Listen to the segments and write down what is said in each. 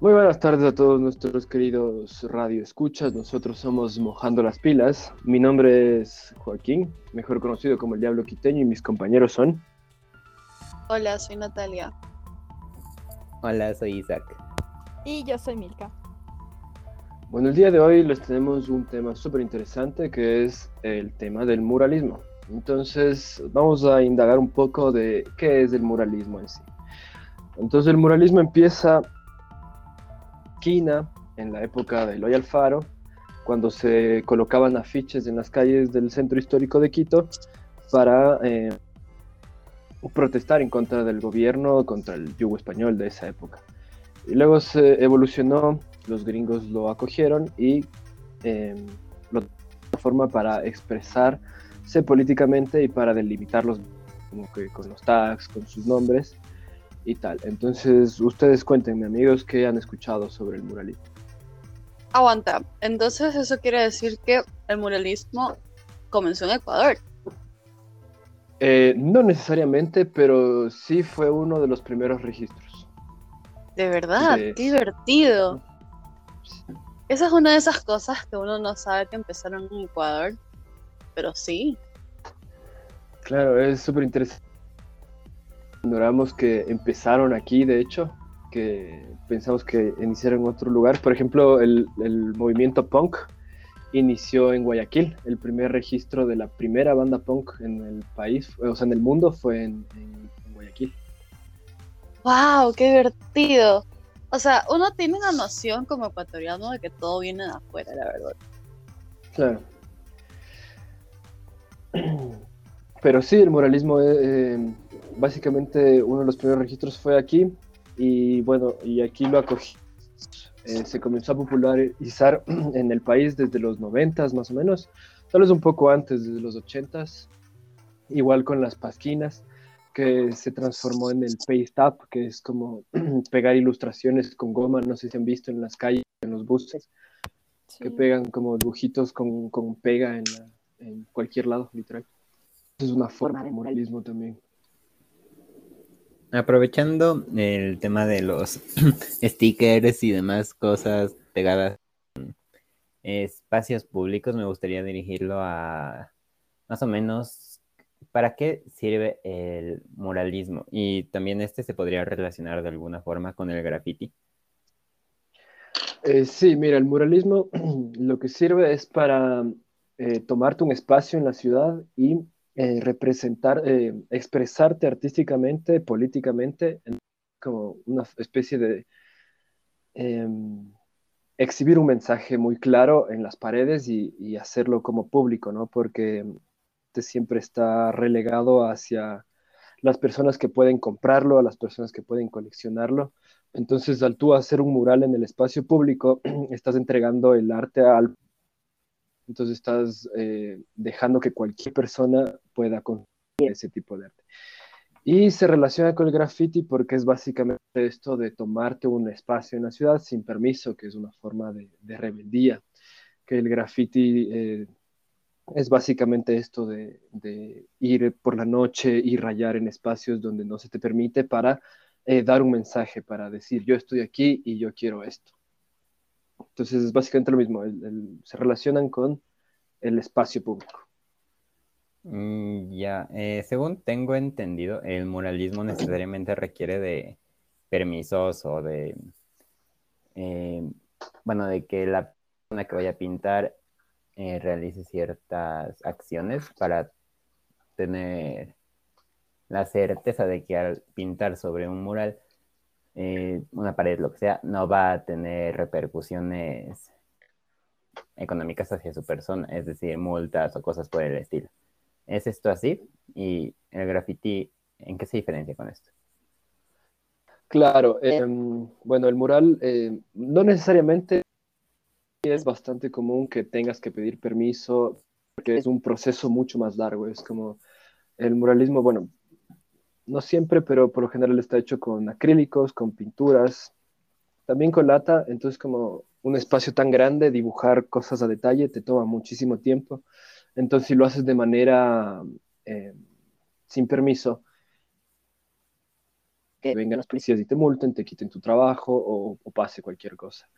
Muy buenas tardes a todos nuestros queridos radio escuchas. Nosotros somos Mojando las Pilas. Mi nombre es Joaquín, mejor conocido como el Diablo Quiteño, y mis compañeros son. Hola, soy Natalia. Hola, soy Isaac. Y yo soy Milka. Bueno, el día de hoy les tenemos un tema súper interesante que es el tema del muralismo. Entonces, vamos a indagar un poco de qué es el muralismo en sí. Entonces, el muralismo empieza en la época de Loy Alfaro, cuando se colocaban afiches en las calles del centro histórico de Quito para eh, protestar en contra del gobierno, contra el yugo español de esa época. Y luego se evolucionó, los gringos lo acogieron y eh, lo forma para expresarse políticamente y para delimitarlos como que con los tags, con sus nombres y tal. Entonces, ustedes cuéntenme, amigos, qué han escuchado sobre el muralismo. Aguanta, entonces eso quiere decir que el muralismo comenzó en Ecuador. Eh, no necesariamente, pero sí fue uno de los primeros registros. De verdad, qué divertido. Esa es una de esas cosas que uno no sabe que empezaron en Ecuador, pero sí. Claro, es súper interesante ignoramos que empezaron aquí, de hecho, que pensamos que iniciaron en otro lugar. Por ejemplo, el, movimiento punk inició en Guayaquil. El primer registro de la primera banda punk en el país, o sea, en el mundo, fue en, Guayaquil. ¡Wow! ¡Qué divertido! O sea, uno tiene una noción como ecuatoriano de que todo viene de afuera, la verdad. Claro. Pero sí, el moralismo eh, básicamente uno de los primeros registros fue aquí y bueno, y aquí lo acogí. Eh, se comenzó a popularizar en el país desde los 90 más o menos, tal vez un poco antes, desde los 80 igual con las pasquinas, que se transformó en el paste up, que es como pegar ilustraciones con goma, no sé si han visto en las calles, en los buses, que pegan como dibujitos con, con pega en, en cualquier lado, literal. Es una forma de muralismo también. Aprovechando el tema de los stickers y demás cosas pegadas en espacios públicos, me gustaría dirigirlo a más o menos para qué sirve el muralismo y también este se podría relacionar de alguna forma con el graffiti. Eh, sí, mira, el muralismo lo que sirve es para eh, tomarte un espacio en la ciudad y eh, representar, eh, expresarte artísticamente, políticamente, como una especie de em, exhibir un mensaje muy claro en las paredes y, hacerlo como público, ¿no? Porque este siempre está relegado hacia las personas que pueden comprarlo, a las personas que pueden coleccionarlo. Entonces, al tú hacer un mural en el espacio público, estás entregando el arte al entonces estás eh, dejando que cualquier persona pueda consumir ese tipo de arte. Y se relaciona con el graffiti porque es básicamente esto de tomarte un espacio en la ciudad sin permiso, que es una forma de, rebeldía, que el graffiti eh, es básicamente esto de, ir por la noche y rayar en espacios donde no se te permite para eh, dar un mensaje, para decir yo estoy aquí y yo quiero esto. Entonces es básicamente lo mismo, se relacionan con el espacio público. Mm, ya, eh, según tengo entendido, el muralismo necesariamente requiere de permisos o de, eh, bueno, de que la persona que vaya a pintar eh, realice ciertas acciones para tener la certeza de que al pintar sobre un mural eh, una pared, lo que sea, no va a tener repercusiones económicas hacia su persona, es decir, multas o cosas por el estilo. ¿Es esto así? ¿Y el graffiti en qué se diferencia con esto? Claro, em, bueno, el mural eh, no necesariamente es bastante común que tengas que pedir permiso, porque es un proceso mucho más largo, es como el muralismo, bueno, no siempre, pero por lo general está hecho con acrílicos, con pinturas, también con lata, entonces como un espacio tan grande, dibujar cosas a detalle te toma muchísimo tiempo. Entonces si lo haces de manera eh, sin permiso, que vengan los policías y te multen, te quiten tu trabajo o, pase cualquier cosa.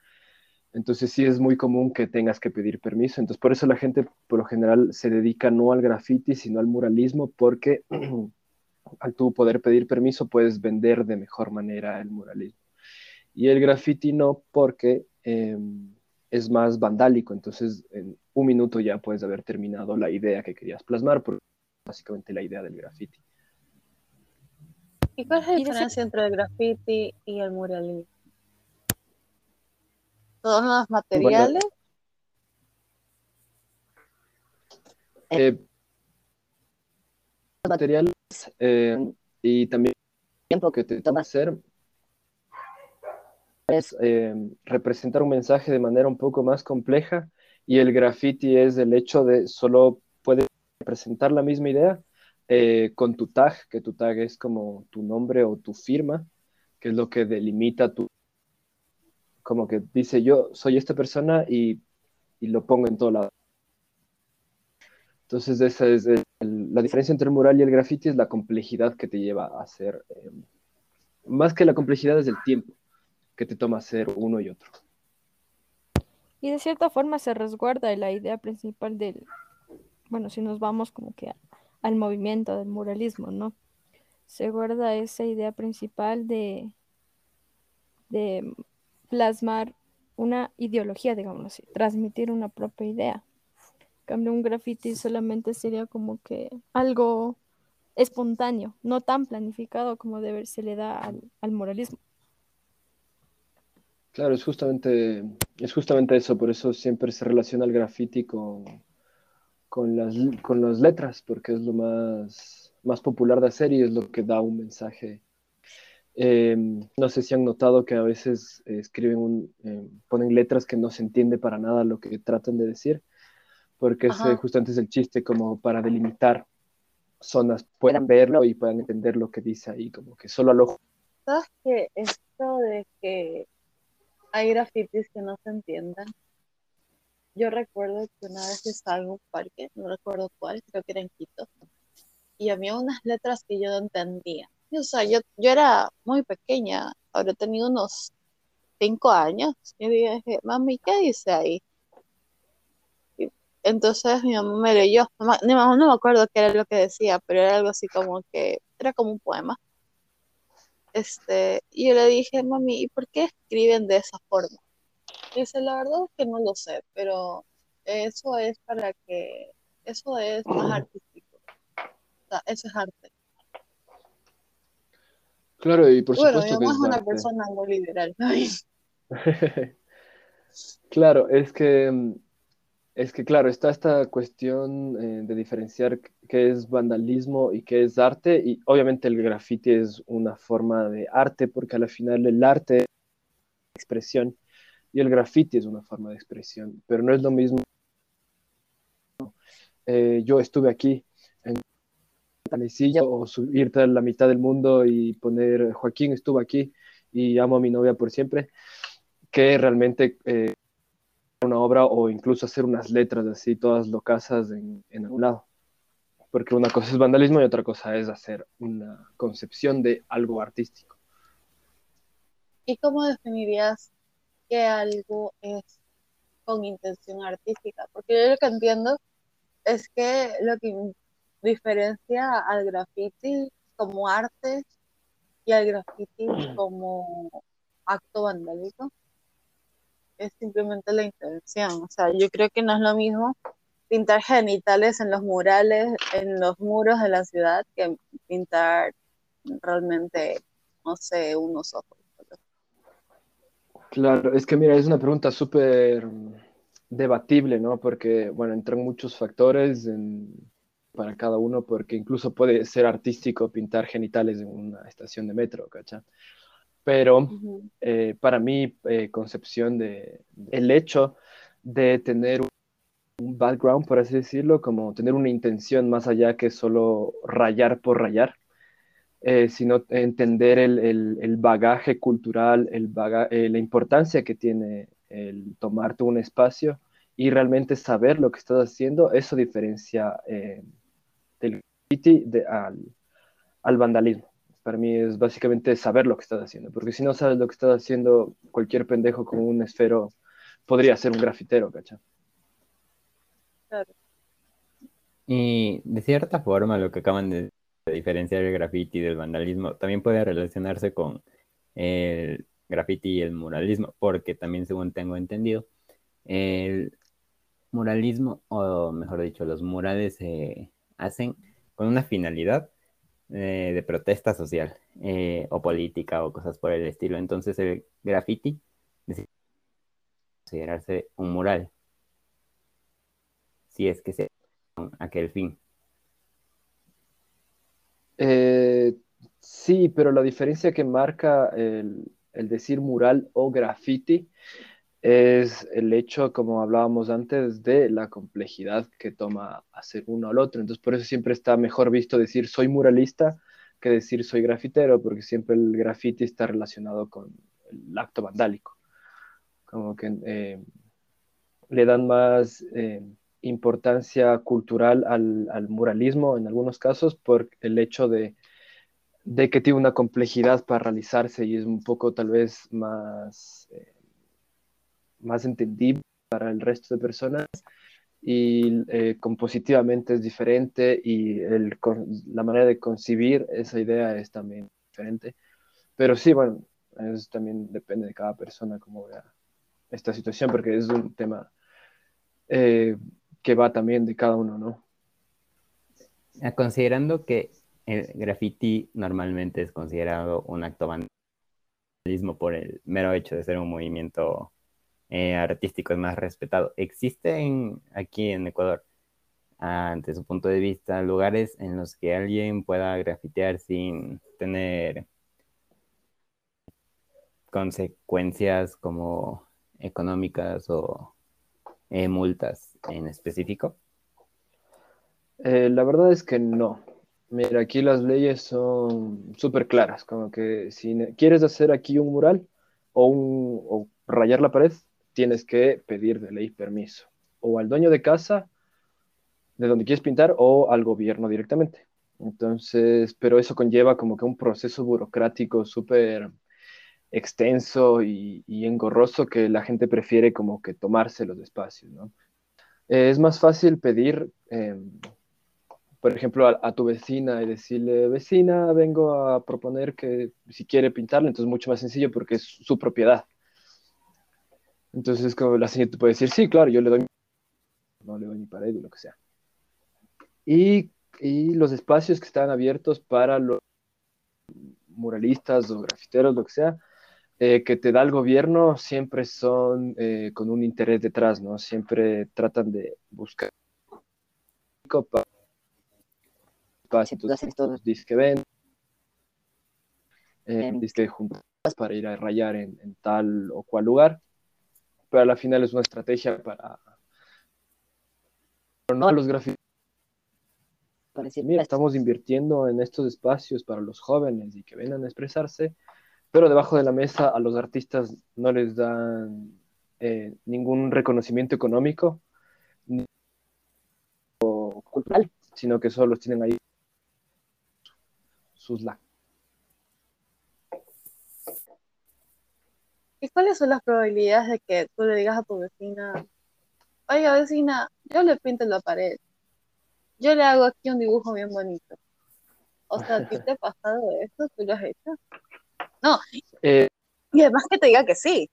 Entonces sí es muy común que tengas que pedir permiso. Entonces por eso la gente por lo general se dedica no al graffiti, sino al muralismo, porque al tú poder pedir permiso puedes vender de mejor manera el muralismo. Y el graffiti no, porque em, es más vandálico. Entonces en un minuto ya puedes haber terminado la idea que querías plasmar, porque básicamente la idea del graffiti. ¿Y cuál es la diferencia entre el graffiti y el muralismo? ¿Todos los materiales? Eh, materiales eh, y también tiempo que te toma hacer es eh, representar un mensaje de manera un poco más compleja y el graffiti es el hecho de solo puedes representar la misma idea eh, con tu tag, que tu tag es como tu nombre o tu firma, que es lo que delimita tu, como que dice yo soy esta persona y, lo pongo en todo lado. Entonces esa es la diferencia entre el mural y el graffiti es la complejidad que te lleva a hacer, eh, más que la complejidad es el tiempo que te toma hacer uno y otro. Y de cierta forma se resguarda la idea principal del, bueno, si nos vamos como que al movimiento del muralismo, ¿no? Se guarda esa idea principal de, de plasmar una ideología, digamos así, transmitir una propia idea. Cambio, un graffiti solamente sería como que algo espontáneo, no tan planificado como debe, se le da al, al moralismo. Claro, es justamente, es justamente eso, por eso siempre se relaciona el graffiti con, con las, con las letras, porque es lo más, más popular de hacer y es lo que da un mensaje. Em, no sé si han notado que a veces escriben un, em, ponen letras que no se entiende para nada lo que tratan de decir, porque ese justamente es el chiste, como para delimitar zonas, puedan verlo y puedan entender lo que dice ahí, como que solo al ojo. ¿Sabes que esto de que hay grafitis que no se entiendan? Yo recuerdo que una vez estaba en un parque, no recuerdo cuál, creo que era en Quito, y había unas letras que yo no entendía. o sea, yo, yo era muy pequeña, habría tenido unos cinco años, y dije, mami, ¿qué dice ahí? Entonces mi mamá me leyó, no, no me acuerdo qué era lo que decía, pero era algo así como que, era como un poema. Este, y yo le dije, mami, ¿y por qué escriben de esa forma? Dice, la verdad es que no lo sé, pero eso es para que, eso es más artístico. O sea, eso es arte. Claro, y por supuesto que es una persona muy liberal. claro, es que, es que, claro, está esta cuestión eh, de diferenciar qué es vandalismo y qué es arte, y obviamente el graffiti es una forma de arte, porque al final el arte es expresión y el graffiti es una forma de expresión, pero no es lo mismo. Eh, yo estuve aquí en Talecilla o subirte a la mitad del mundo y poner Joaquín estuvo aquí y amo a mi novia por siempre, que realmente eh, una obra o incluso hacer unas letras así, todas locasas en, en un lado. Porque una cosa es vandalismo y otra cosa es hacer una concepción de algo artístico. ¿Y cómo definirías que algo es con intención artística, porque yo lo que entiendo es que lo que diferencia al graffiti como arte y al graffiti como acto vandálico es simplemente la intención. O sea, yo creo que no es lo mismo pintar genitales en los murales, en los muros de la ciudad, que pintar realmente, no sé, unos ojos. Claro, es que mira, es una pregunta súper debatible, ¿no? Porque, bueno, entran muchos factores para cada uno, porque incluso puede ser artístico pintar genitales en una estación de metro, ¿cachá? Pero eh, para mi eh, concepción de el hecho de tener un background, por así decirlo, como tener una intención más allá que solo rayar por rayar, eh, sino entender el, bagaje cultural, el eh, la importancia que tiene el tomarte un espacio y realmente saber lo que estás haciendo, eso diferencia del graffiti al, vandalismo. Para mí es básicamente saber lo que estás haciendo, porque si no sabes lo que estás haciendo, cualquier pendejo con un esfero podría ser un grafitero, ¿cachai? Claro. Y de cierta forma lo que acaban de diferenciar el graffiti del vandalismo también puede relacionarse con el graffiti y el muralismo, porque también según tengo entendido, el muralismo, o mejor dicho, los murales se hacen con una finalidad eh, de protesta social eh, o política o cosas por el estilo. Entonces el graffiti considerarse un mural, si es que se aquel fin. Eh, sí, pero la diferencia que marca el, el decir mural o graffiti es el hecho, como hablábamos antes, de la complejidad que toma hacer uno al otro. Entonces, por eso siempre está mejor visto decir soy muralista que decir soy grafitero, porque siempre el graffiti está relacionado con el acto vandálico. Como que eh, le dan más eh, importancia cultural al, muralismo en algunos casos por el hecho de, que tiene una complejidad para realizarse y es un poco tal vez más... Eh, más entendible para el resto de personas y eh, compositivamente es diferente y la manera de concebir esa idea es también diferente. Pero sí, bueno, eso también depende de cada persona cómo vea esta situación, porque es un tema eh, que va también de cada uno, ¿no? Ah, considerando que el graffiti normalmente es considerado un acto vandalismo por el mero hecho de ser un movimiento eh, artístico es más respetado. ¿Existen aquí en Ecuador, ante su punto de vista, lugares en los que alguien pueda grafitear sin tener consecuencias como económicas o eh, multas en específico? Eh, la verdad es que no. Mira, aquí las leyes son súper claras, como que si quieres hacer aquí un mural o, un, o rayar la pared, tienes que pedir de ley permiso, o al dueño de casa de donde quieres pintar, o al gobierno directamente. Entonces, pero eso conlleva como que un proceso burocrático súper extenso y, engorroso que la gente prefiere como que tomarse los espacios, ¿no? es más fácil pedir, em, por ejemplo, a, tu vecina y decirle, vecina, vengo a proponer que si quiere pintarle, entonces es mucho más sencillo porque es su propiedad. Entonces, como la señora te puede decir, sí, claro, yo le doy, no le doy mi pared y lo que sea. Y, los espacios que están abiertos para los muralistas o grafiteros, lo que sea, eh, que te da el gobierno, siempre son eh, con un interés detrás, ¿no? Siempre tratan de buscar espacios, todos que ven, eh, disque juntas para ir a rayar en, en tal o cual lugar pero a la final es una estrategia para no a los grafitis. Mira, estamos invirtiendo en estos espacios para los jóvenes y que vengan a expresarse, pero debajo de la mesa a los artistas no les dan eh, ningún reconocimiento económico ni cultural, sino que solo tienen ahí sus lactos. ¿Y cuáles son las probabilidades de que tú le digas a tu vecina, oiga vecina, yo le pinto la pared, yo le hago aquí un dibujo bien bonito? O sea, ¿a ti te ha pasado esto? ¿Tú lo has hecho? No. Eh, y además que te diga que sí.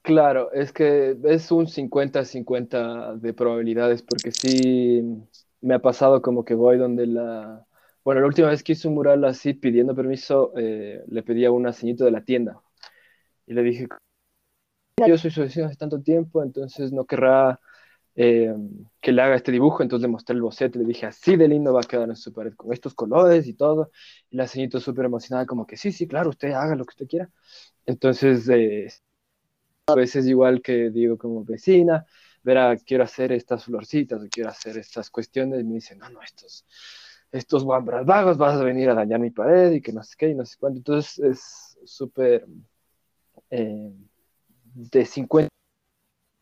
Claro, es que es un 50-50 de probabilidades, porque sí me ha pasado como que voy donde la, bueno, la última vez que hice un mural así pidiendo permiso, eh, le pedí a una señorita de la tienda. Y le dije, yo soy su vecino hace tanto tiempo, entonces no querrá eh, que le haga este dibujo, entonces le mostré el boceto, le dije, así de lindo va a quedar en su pared, con estos colores y todo, y la señorita súper emocionada, como que sí, sí, claro, usted haga lo que usted quiera. Entonces, eh, a veces igual que digo como vecina, verá, quiero hacer estas florcitas, o quiero hacer estas cuestiones, y me dice, no, no, estos estos guambras vagos vas a venir a dañar mi pared y que no sé qué y no sé cuánto. Entonces es súper eh, de 50.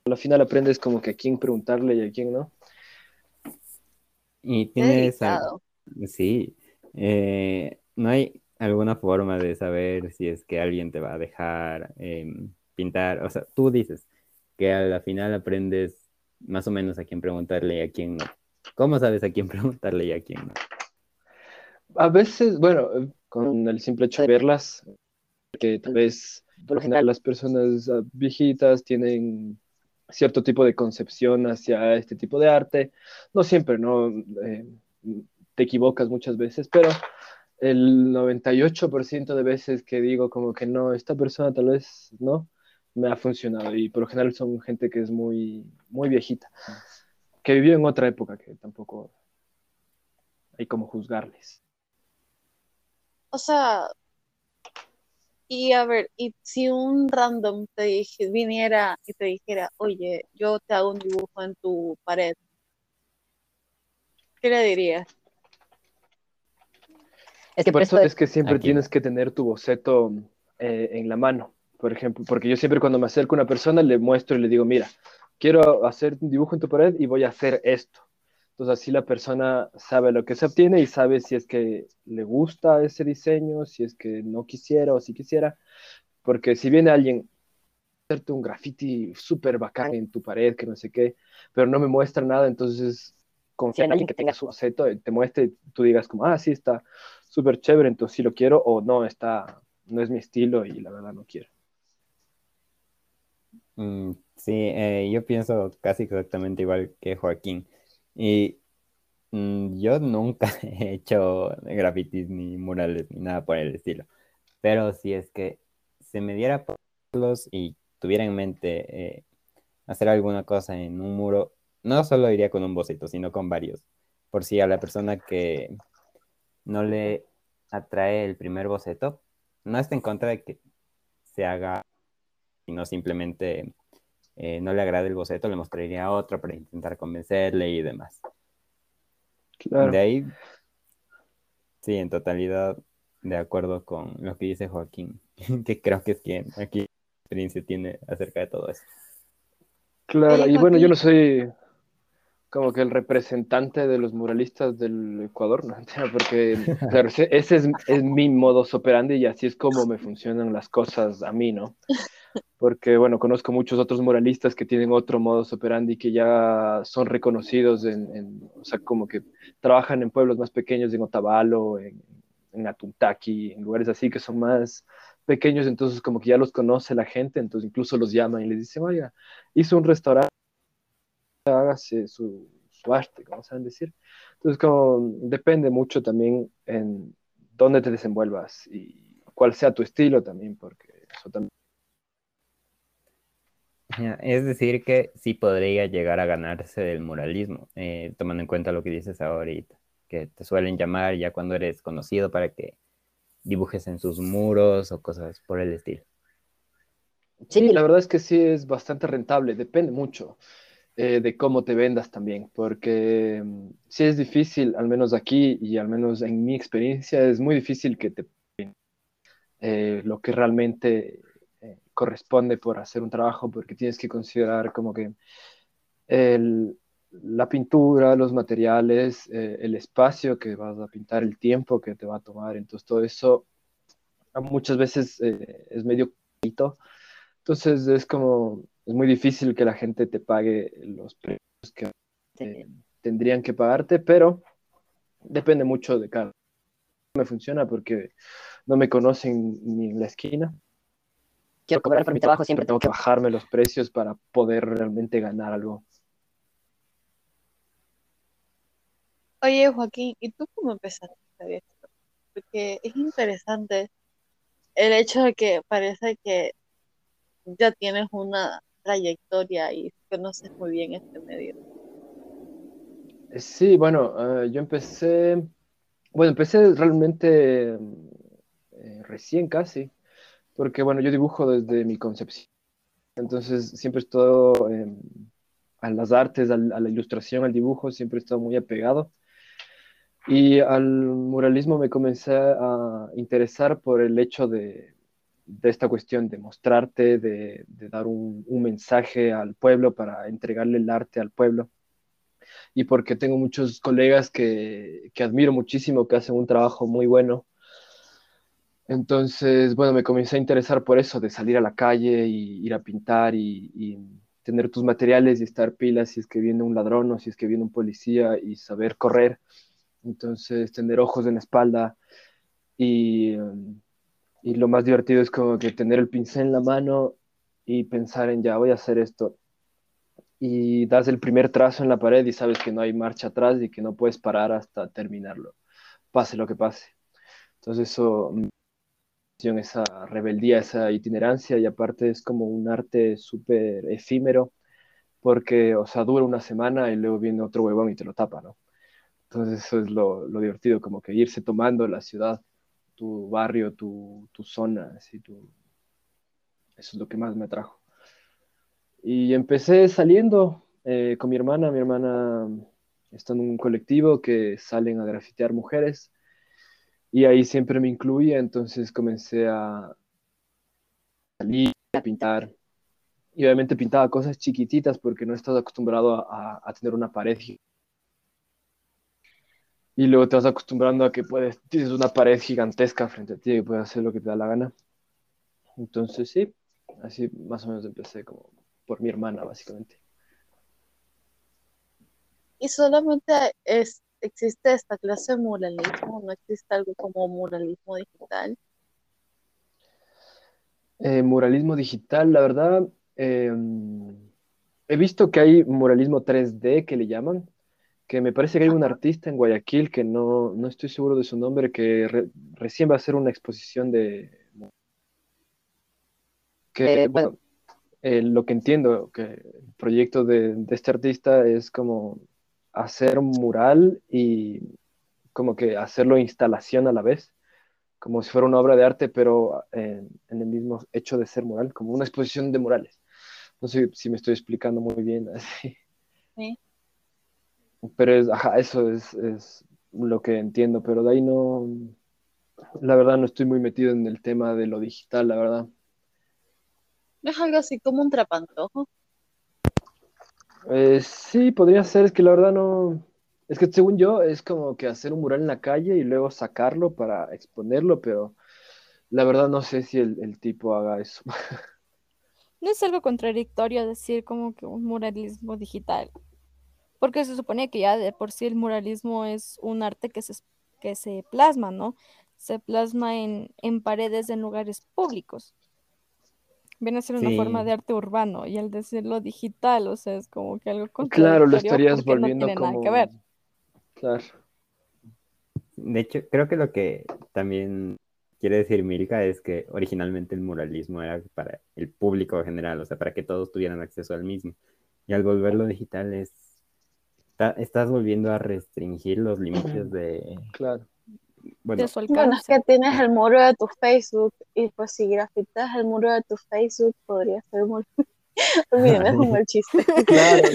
Al final aprendes como que a quién preguntarle y a quién no. Y tienes... al-. Sí, eh, no hay alguna forma de saber si es que alguien te va a dejar em, pintar. O sea, tú dices que a la final aprendes más o menos a quién preguntarle y a quién no. ¿Cómo sabes a quién preguntarle y a quién no? A veces, bueno, con el simple hecho de verlas, que tal vez por lo general las personas ah, viejitas tienen cierto tipo de concepción hacia este tipo de arte. No siempre, ¿no? Eh, te equivocas muchas veces, pero el 98% de veces que digo como que no, esta persona tal vez no, me ha funcionado. Y por lo general son gente que es muy, muy viejita, que vivió en otra época que tampoco hay como juzgarles. O sea, y a ver, y si un random te dije, viniera y te dijera, oye, yo te hago un dibujo en tu pared, ¿qué le dirías? Es que Por eso es que siempre Aquí. tienes que tener tu boceto eh, en la mano, por ejemplo, porque yo siempre cuando me acerco a una persona le muestro y le digo, mira, quiero hacer un dibujo en tu pared y voy a hacer esto. Entonces así la persona sabe lo que se obtiene y sabe si es que le gusta ese diseño, si es que no quisiera o si quisiera, porque si viene alguien a hacerte un graffiti súper bacán en tu pared, que no sé qué, pero no me muestra nada, entonces confía en alguien que tenga su boceto, y te muestre y tú digas como, ah, sí, está súper chévere, entonces sí lo quiero, o no, está, no es mi estilo y la verdad no quiero. Mm, sí, eh, yo pienso casi exactamente igual que Joaquín. Y mm, yo nunca he hecho grafitis ni murales ni nada por el estilo. Pero si es que se me diera por hacerlos y tuviera en mente eh, hacer alguna cosa en un muro, no solo iría con un boceto, sino con varios. Por si a la persona que no le atrae el primer boceto, no está en contra de que se haga, sino simplemente eh, no le agrade el boceto, le mostraría otro para intentar convencerle y demás. Claro. De ahí, sí, en totalidad de acuerdo con lo que dice Joaquín, que creo que es quien aquí experiencia tiene acerca de todo eso. Claro, Oye, y bueno, yo no soy como que el representante de los muralistas del Ecuador, ¿no? Porque, claro, ese, es, es mi modus operandi y así es como me funcionan las cosas a mí, ¿no? Porque, bueno, conozco muchos otros muralistas que tienen otro modus operandi que ya son reconocidos en, en- o sea, como que trabajan en pueblos más pequeños, en Otavalo, en, en Atuntaqui, en lugares así que son más pequeños, entonces como que ya los conoce la gente, entonces incluso los llaman y les dicen, oiga, hizo un restaurante, hágase su, su arte, como saben decir. Entonces, como depende mucho también en dónde te desenvuelvas y cuál sea tu estilo también, porque eso también. Es decir, que sí podría llegar a ganarse del muralismo, eh, tomando en cuenta lo que dices ahorita, que te suelen llamar ya cuando eres conocido para que dibujes en sus muros o cosas por el estilo. Sí, la verdad es que sí es bastante rentable, depende mucho eh, de cómo te vendas también, porque mm, sí es difícil, al menos aquí y al menos en mi experiencia, es muy difícil que te eh, lo que realmente eh, corresponde por hacer un trabajo, porque tienes que considerar como que el- la pintura, los materiales, el espacio que vas a pintar, el tiempo que te va a tomar, entonces todo eso muchas veces es medio carito. Entonces es como, es muy difícil que la gente te pague los precios que eh, tendrían que pagarte, pero depende mucho de cada. No me funciona porque no me conocen ni en la esquina. quiero cobrar por mi trabajo, siempre Tengo que bajarme los precios para poder realmente ganar algo. Oye, Joaquín, ¿y tú cómo empezaste a hacer esto? Porque es interesante el hecho de que parece que ya tienes una trayectoria y conoces muy bien este medio. Eh, Sí, bueno, eh, yo empecé, bueno, empecé realmente eh, recién casi, porque bueno, yo dibujo desde mi concepción, entonces siempre he estado em, a las artes, a la ilustración, al dibujo, siempre he estado muy apegado. Y al muralismo me comencé a interesar por el hecho de, de esta cuestión de mostrarte, de, de dar un, un mensaje al pueblo para entregarle el arte al pueblo. y porque tengo muchos colegas que, que admiro muchísimo, que hacen un trabajo muy bueno. Entonces, bueno, me comencé a interesar por eso, de salir a la calle y ir a pintar y, y tener tus materiales y estar pilas si es que viene un ladrón o si es que viene un policía y saber correr. Entonces, tener ojos en la espalda y, um, y lo más divertido es como que tener el pincel en la mano y pensar en ya voy a hacer esto. Y das el primer trazo en la pared y sabes que no hay marcha atrás y que no puedes parar hasta terminarlo, pase lo que pase. Entonces eso, esa rebeldía, esa itinerancia y aparte es como un arte súper efímero porque, o sea, dura una semana y luego viene otro huevón y te lo tapa, ¿no? Entonces eso es lo, lo divertido, como que irse tomando la ciudad, tu barrio, tu, tu zona, así, tu... eso es lo que más me atrajo. Y empecé saliendo eh, con mi hermana, mi hermana está en un colectivo que salen a grafitear mujeres y ahí siempre me incluía, entonces comencé a salir, a pintar. Y obviamente pintaba cosas chiquititas porque no he estado acostumbrado a, a tener una pared. Y luego te vas acostumbrando a que puedes, tienes una pared gigantesca frente a ti y puedes hacer lo que te da la gana. Entonces sí, así más o menos empecé como por mi hermana, básicamente. Y solamente es, existe esta clase de muralismo, no existe algo como muralismo digital. Eh, muralismo digital, la verdad, eh, he visto que hay muralismo 3D que le llaman, que me parece que hay un artista en Guayaquil que no, no estoy seguro de su nombre, que re- recién va a hacer una exposición de... Que, Eh, bueno, eh, lo que entiendo, que el proyecto de, de este artista es como hacer un mural y como que hacerlo instalación a la vez, como si fuera una obra de arte, pero en, en el mismo hecho de ser mural, como una exposición de murales. No sé si me estoy explicando muy bien así. Sí. Pero es, ajá, eso es, es lo que entiendo, pero de ahí no, la verdad no estoy muy metido en el tema de lo digital, la verdad. ¿No es algo así como un trapantojo? Eh, sí, podría ser, es que la verdad no, es que según yo es como que hacer un mural en la calle y luego sacarlo para exponerlo, pero la verdad no sé si el, el tipo haga eso. No es algo contradictorio decir como que un muralismo digital, porque se supone que ya de por sí el muralismo es un arte que se, que se plasma, ¿no? Se plasma en, en paredes en lugares públicos. Viene a ser una forma de arte urbano y al decirlo digital, o sea, es como que algo Claro, lo estarías no volviendo nada que ver. Claro. De hecho, creo que lo que también quiere decir Milka es que originalmente el muralismo era para el público general, o sea, para que todos tuvieran acceso al mismo. Y al volverlo digital es, está- estás volviendo a restringir los límites de, Claro. bueno, De su Bueno, es que tienes el muro de tu Facebook y pues si grafitas el muro de tu Facebook podría ser muy... Olvídeme, es un mal chiste. Claro,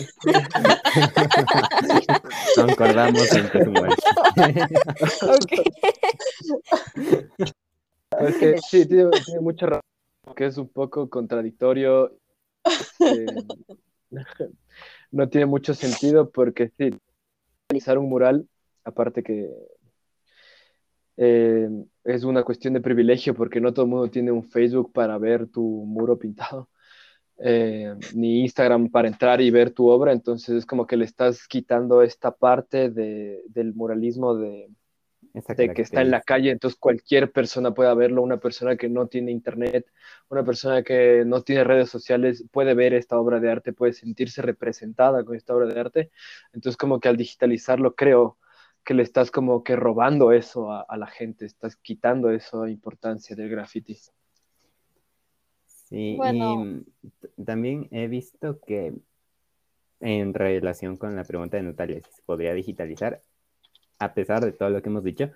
concordamos en que es un buen Ok. Es que sí, tiene, tiene mucha razón, que es un poco contradictorio. eh, no tiene mucho sentido porque sí, realizar un mural, aparte que eh, es una cuestión de privilegio porque no todo el mundo tiene un Facebook para ver tu muro pintado, eh, ni Instagram para entrar y ver tu obra, entonces es como que le estás quitando esta parte de- del muralismo de de que está en la calle, entonces cualquier persona puede verlo, una persona que no tiene internet, una persona que no tiene redes sociales puede ver esta obra de arte, puede sentirse representada con esta obra de arte. Entonces como que al digitalizarlo creo que le estás como que robando eso a, a la gente, estás quitando esa importancia del graffiti. Sí, Bueno. y también he visto que en relación con la pregunta de Natalia, si se podría digitalizar, a pesar de todo lo que hemos dicho,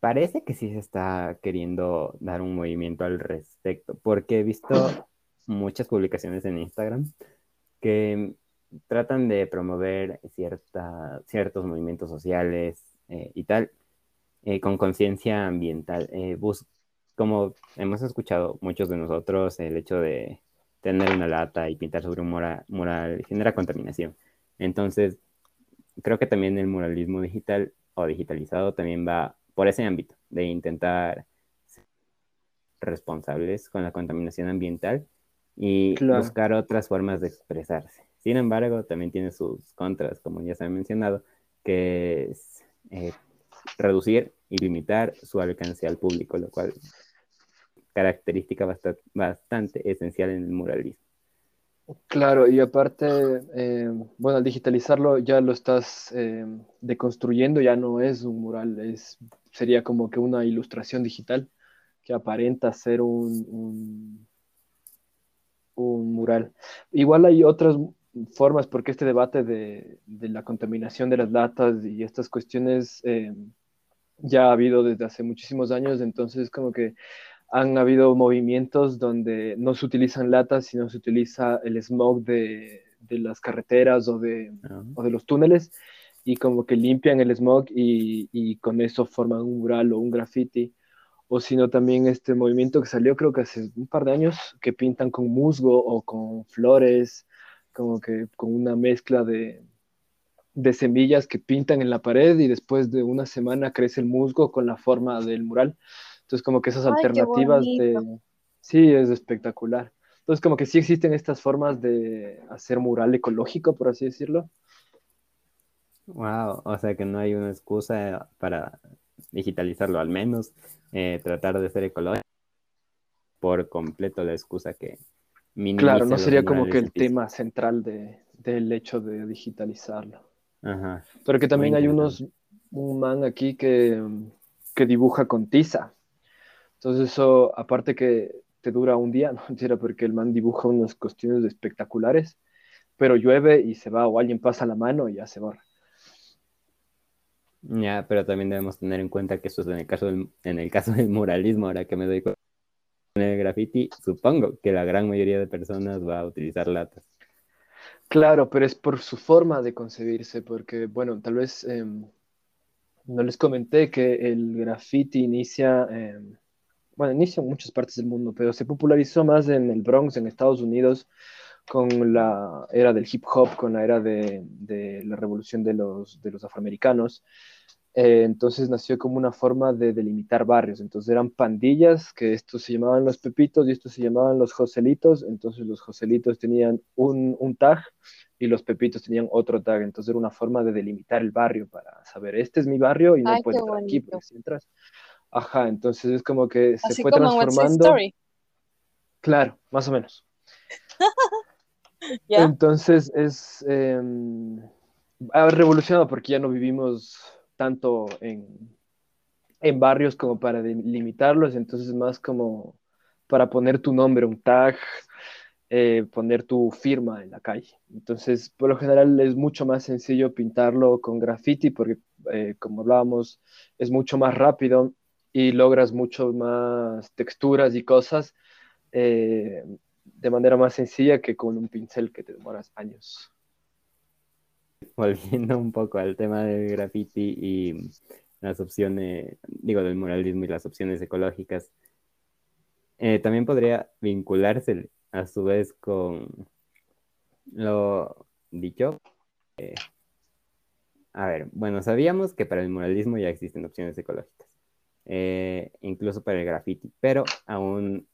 parece que sí se está queriendo dar un movimiento al respecto, porque he visto muchas publicaciones en Instagram que tratan de promover cierta, ciertos movimientos sociales eh, y tal, eh, con conciencia ambiental. Eh, bus- como hemos escuchado muchos de nosotros, el hecho de tener una lata y pintar sobre un mora- mural genera contaminación. Entonces, creo que también el muralismo digital o digitalizado también va por ese ámbito de intentar ser responsables con la contaminación ambiental y Claro. buscar otras formas de expresarse. Sin embargo, también tiene sus contras, como ya se ha mencionado, que es eh, reducir y limitar su alcance al público, lo cual característica basta- bastante esencial en el muralismo. Claro, y aparte, eh, bueno, al digitalizarlo ya lo estás eh, deconstruyendo, ya no es un mural, es, sería como que una ilustración digital que aparenta ser un, un, mural. Igual hay otras formas, porque este debate de, de la contaminación de las latas y estas cuestiones eh, ya ha habido desde hace muchísimos años, entonces como que han habido movimientos donde no se utilizan latas, sino se utiliza el smog de, de las carreteras o de, ¿no? o de los túneles y como que limpian el smog y, y con eso forman un mural o un graffiti. O sino también este movimiento que salió creo que hace un par de años, que pintan con musgo o con flores, como que con una mezcla de, de semillas que pintan en la pared y después de una semana crece el musgo con la forma del mural. Entonces como que esas Ay, alternativas de... Sí, es espectacular. Entonces como que sí existen estas formas de hacer mural ecológico, por así decirlo. Wow, o sea que no hay una excusa para digitalizarlo, al menos eh, tratar de ser ecológico por completo la excusa que Claro, no sería como que el tema central de, del hecho de digitalizarlo. Ajá. Pero que también hay unos, un man aquí que, que dibuja con tiza. Entonces eso, aparte que te dura un día, no mentira, porque el man dibuja unas cuestiones espectaculares, pero llueve y se va, o alguien pasa la mano y ya se borra. Ya, pero también debemos tener en cuenta que eso es en el caso del, en el caso del muralismo, ahora que me doy cuenta. En el graffiti, supongo que la gran mayoría de personas va a utilizar latas. Claro, pero es por su forma de concebirse, porque, bueno, tal vez eh, no les comenté que el graffiti inicia, eh, bueno, inicia en muchas partes del mundo, pero se popularizó más en el Bronx, en Estados Unidos, con la era del hip hop, con la era de, de la revolución de los, de los afroamericanos. Eh, entonces nació como una forma de delimitar barrios. Entonces eran pandillas, que estos se llamaban los Pepitos y estos se llamaban los Joselitos. Entonces los Joselitos tenían un, un tag y los Pepitos tenían otro tag. Entonces era una forma de delimitar el barrio para saber, este es mi barrio y no Ay, puedes entrar aquí porque si entras. Ajá, entonces es como que se fue como transformando. Story. Claro, más o menos. ¿Ya? Entonces es eh, ha revolucionado porque ya no vivimos tanto en, en barrios como para delimitarlos, entonces es más como para poner tu nombre, un tag, eh, poner tu firma en la calle. Entonces, por lo general es mucho más sencillo pintarlo con graffiti porque, eh, como hablábamos, es mucho más rápido y logras mucho más texturas y cosas eh, de manera más sencilla que con un pincel que te demoras años. Volviendo un poco al tema del graffiti y las opciones, digo, del muralismo y las opciones ecológicas, eh, también podría vincularse a su vez con lo dicho. Eh, a ver, bueno, sabíamos que para el muralismo ya existen opciones ecológicas, eh, incluso para el graffiti, pero aún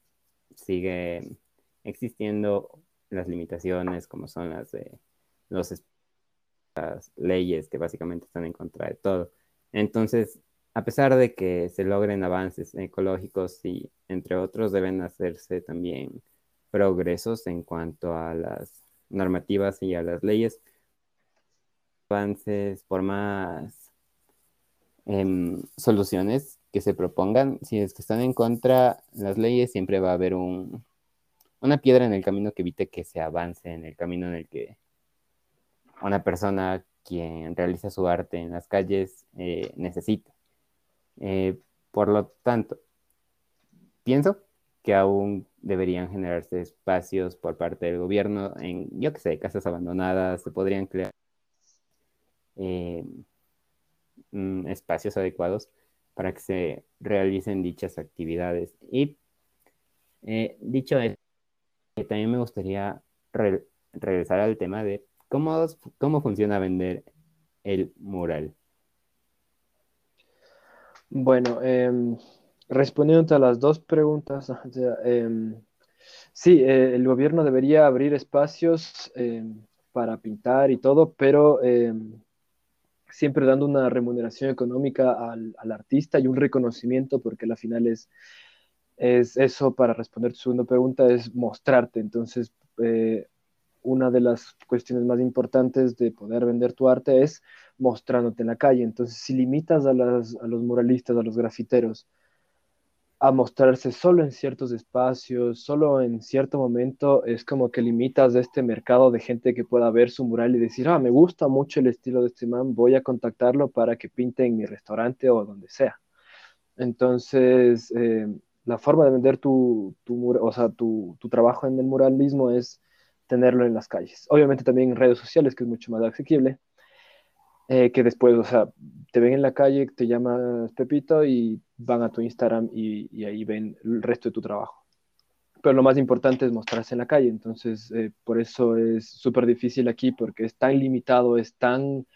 sigue existiendo las limitaciones como son las de las leyes que básicamente están en contra de todo. Entonces, a pesar de que se logren avances ecológicos y entre otros deben hacerse también progresos en cuanto a las normativas y a las leyes, avances por más em, soluciones que se propongan, si es que están en contra las leyes, siempre va a haber un, una piedra en el camino que evite que se avance en el camino en el que una persona quien realiza su arte en las calles eh, necesita. Eh, por lo tanto, pienso que aún deberían generarse espacios por parte del gobierno en, yo qué sé, casas abandonadas, se podrían crear eh, mm, espacios adecuados para que se realicen dichas actividades. Y eh, dicho esto, eh, también me gustaría re- regresar al tema de cómo, cómo funciona vender el mural? Bueno, em, respondiendo a las dos preguntas, em, sí, eh, el gobierno debería abrir espacios em, para pintar y todo, pero siempre dando una remuneración económica al, al artista y un reconocimiento, porque al final es, es eso, para responder tu segunda pregunta, es mostrarte. Entonces, eh, una de las cuestiones más importantes de poder vender tu arte es mostrándote en la calle. Entonces, si limitas a, las- a los muralistas, a los grafiteros, a mostrarse solo en ciertos espacios, solo en cierto momento, es como que limitas este mercado de gente que pueda ver su mural y decir, ah, me gusta mucho el estilo de este man, voy a contactarlo para que pinte en mi restaurante o donde sea. Entonces, eh, la forma de vender tu, tu, o sea, tu, tu trabajo en el muralismo es tenerlo en las calles. Obviamente también en redes sociales, que es mucho más asequible, eh, que después, o sea, te ven en la calle, te llamas Pepito y van a tu Instagram y, y ahí ven el resto de tu trabajo. Pero lo más importante es mostrarse en la calle, entonces eh, por eso es súper difícil aquí, porque es tan limitado, es tan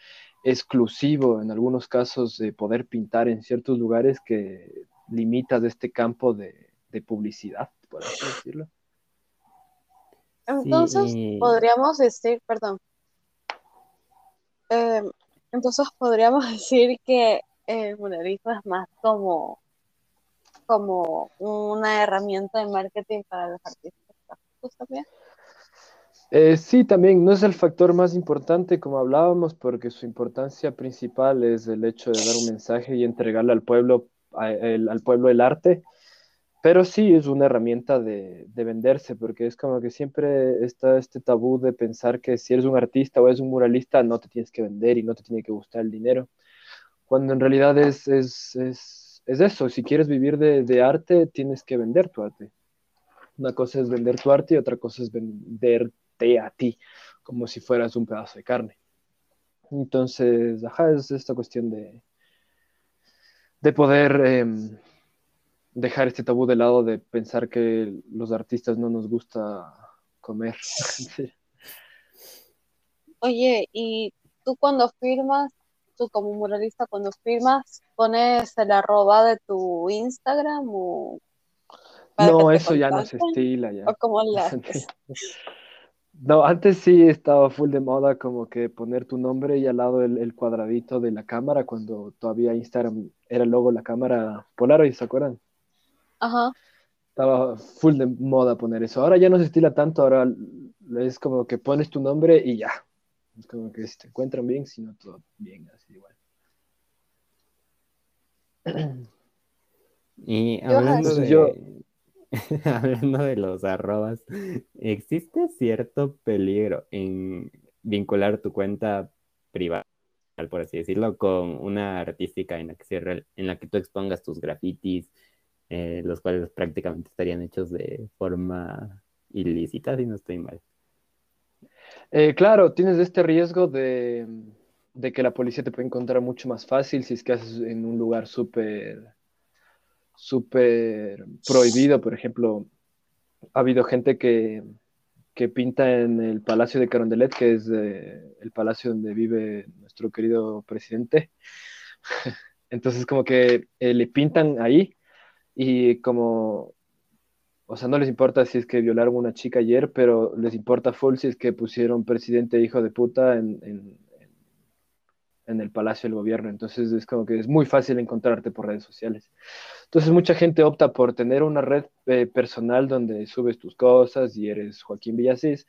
exclusivo en algunos casos de poder pintar en ciertos lugares que limitas este campo de, de publicidad, por así decirlo. Entonces, podríamos decir, perdón, eh, entonces podríamos decir que el muralismo es más como, como una herramienta de marketing para los artistas también. Eh, sí, también no es el factor más importante, como hablábamos, porque su importancia principal es el hecho de dar un mensaje y entregarle al pueblo, a- el- al pueblo el arte, pero sí es una herramienta de, de venderse, porque es como que siempre está este tabú de pensar que si eres un artista o eres un muralista, no te tienes que vender y no te tiene que gustar el dinero, cuando en realidad es, es, es, es eso, si quieres vivir de, de arte, tienes que vender tu arte. Una cosa es vender tu arte y otra cosa es venderte a ti, como si fueras un pedazo de carne. Entonces, ajá, es esta cuestión de, de poder em, dejar este tabú de lado de pensar que los artistas no nos gusta comer. Oye, y tú cuando firmas, tú como muralista, cuando firmas, pones el arroba de tu Instagram o No, eso ya no se estila ya. o cómo le haces. No, antes sí estaba full de moda como que poner tu nombre y al lado el, el cuadradito de la cámara cuando todavía Instagram era el logo de la cámara Polaroid, ¿se acuerdan? Ajá. Estaba full de moda poner eso. Ahora ya no se estila tanto, ahora es como que pones tu nombre y ya. Es como que si te encuentran bien, si no, todo bien, así igual. Y hablando de, Yo- hablando de los arrobas, ¿existe cierto peligro en vincular tu cuenta privada, por así decirlo, con una artística en la que, se re- en la que tú expongas tus grafitis, eh, los cuales prácticamente estarían hechos de forma ilícita, si no estoy mal? Eh, claro, tienes este riesgo de, que la policía te puede encontrar mucho más fácil si es que haces en un lugar súper, súper prohibido. Por ejemplo, ha habido gente que, que pinta en el Palacio de Carondelet, que es eh, el palacio donde vive nuestro querido presidente. Entonces, como que eh, le pintan ahí y como o sea, no les importa si es que violaron a una chica ayer, pero les importa full si es que pusieron presidente hijo de puta en, en, en el palacio del gobierno. Entonces es como que es muy fácil encontrarte por redes sociales. Entonces mucha gente opta por tener una red eh, personal donde subes tus cosas y eres Joaquín Villasís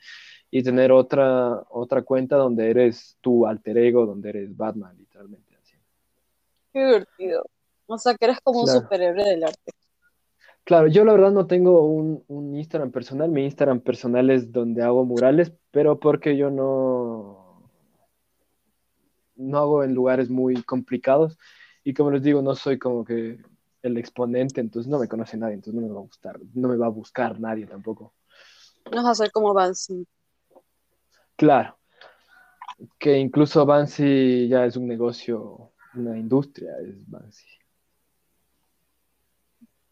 y tener otra, otra cuenta donde eres tu alter ego, donde eres Batman, literalmente. Así. Qué divertido. O sea, que eres como un superhéroe del arte. Claro, yo la verdad no tengo un, un Instagram personal. Mi Instagram personal es donde hago murales, pero porque yo no, no hago en lugares muy complicados. Y como les digo, no soy como que el exponente, entonces no me conoce nadie, entonces no me va a gustar, no me va a buscar nadie tampoco. No vas a ser como Banksy. Claro, que incluso Banksy ya es un negocio, una industria, es Banksy.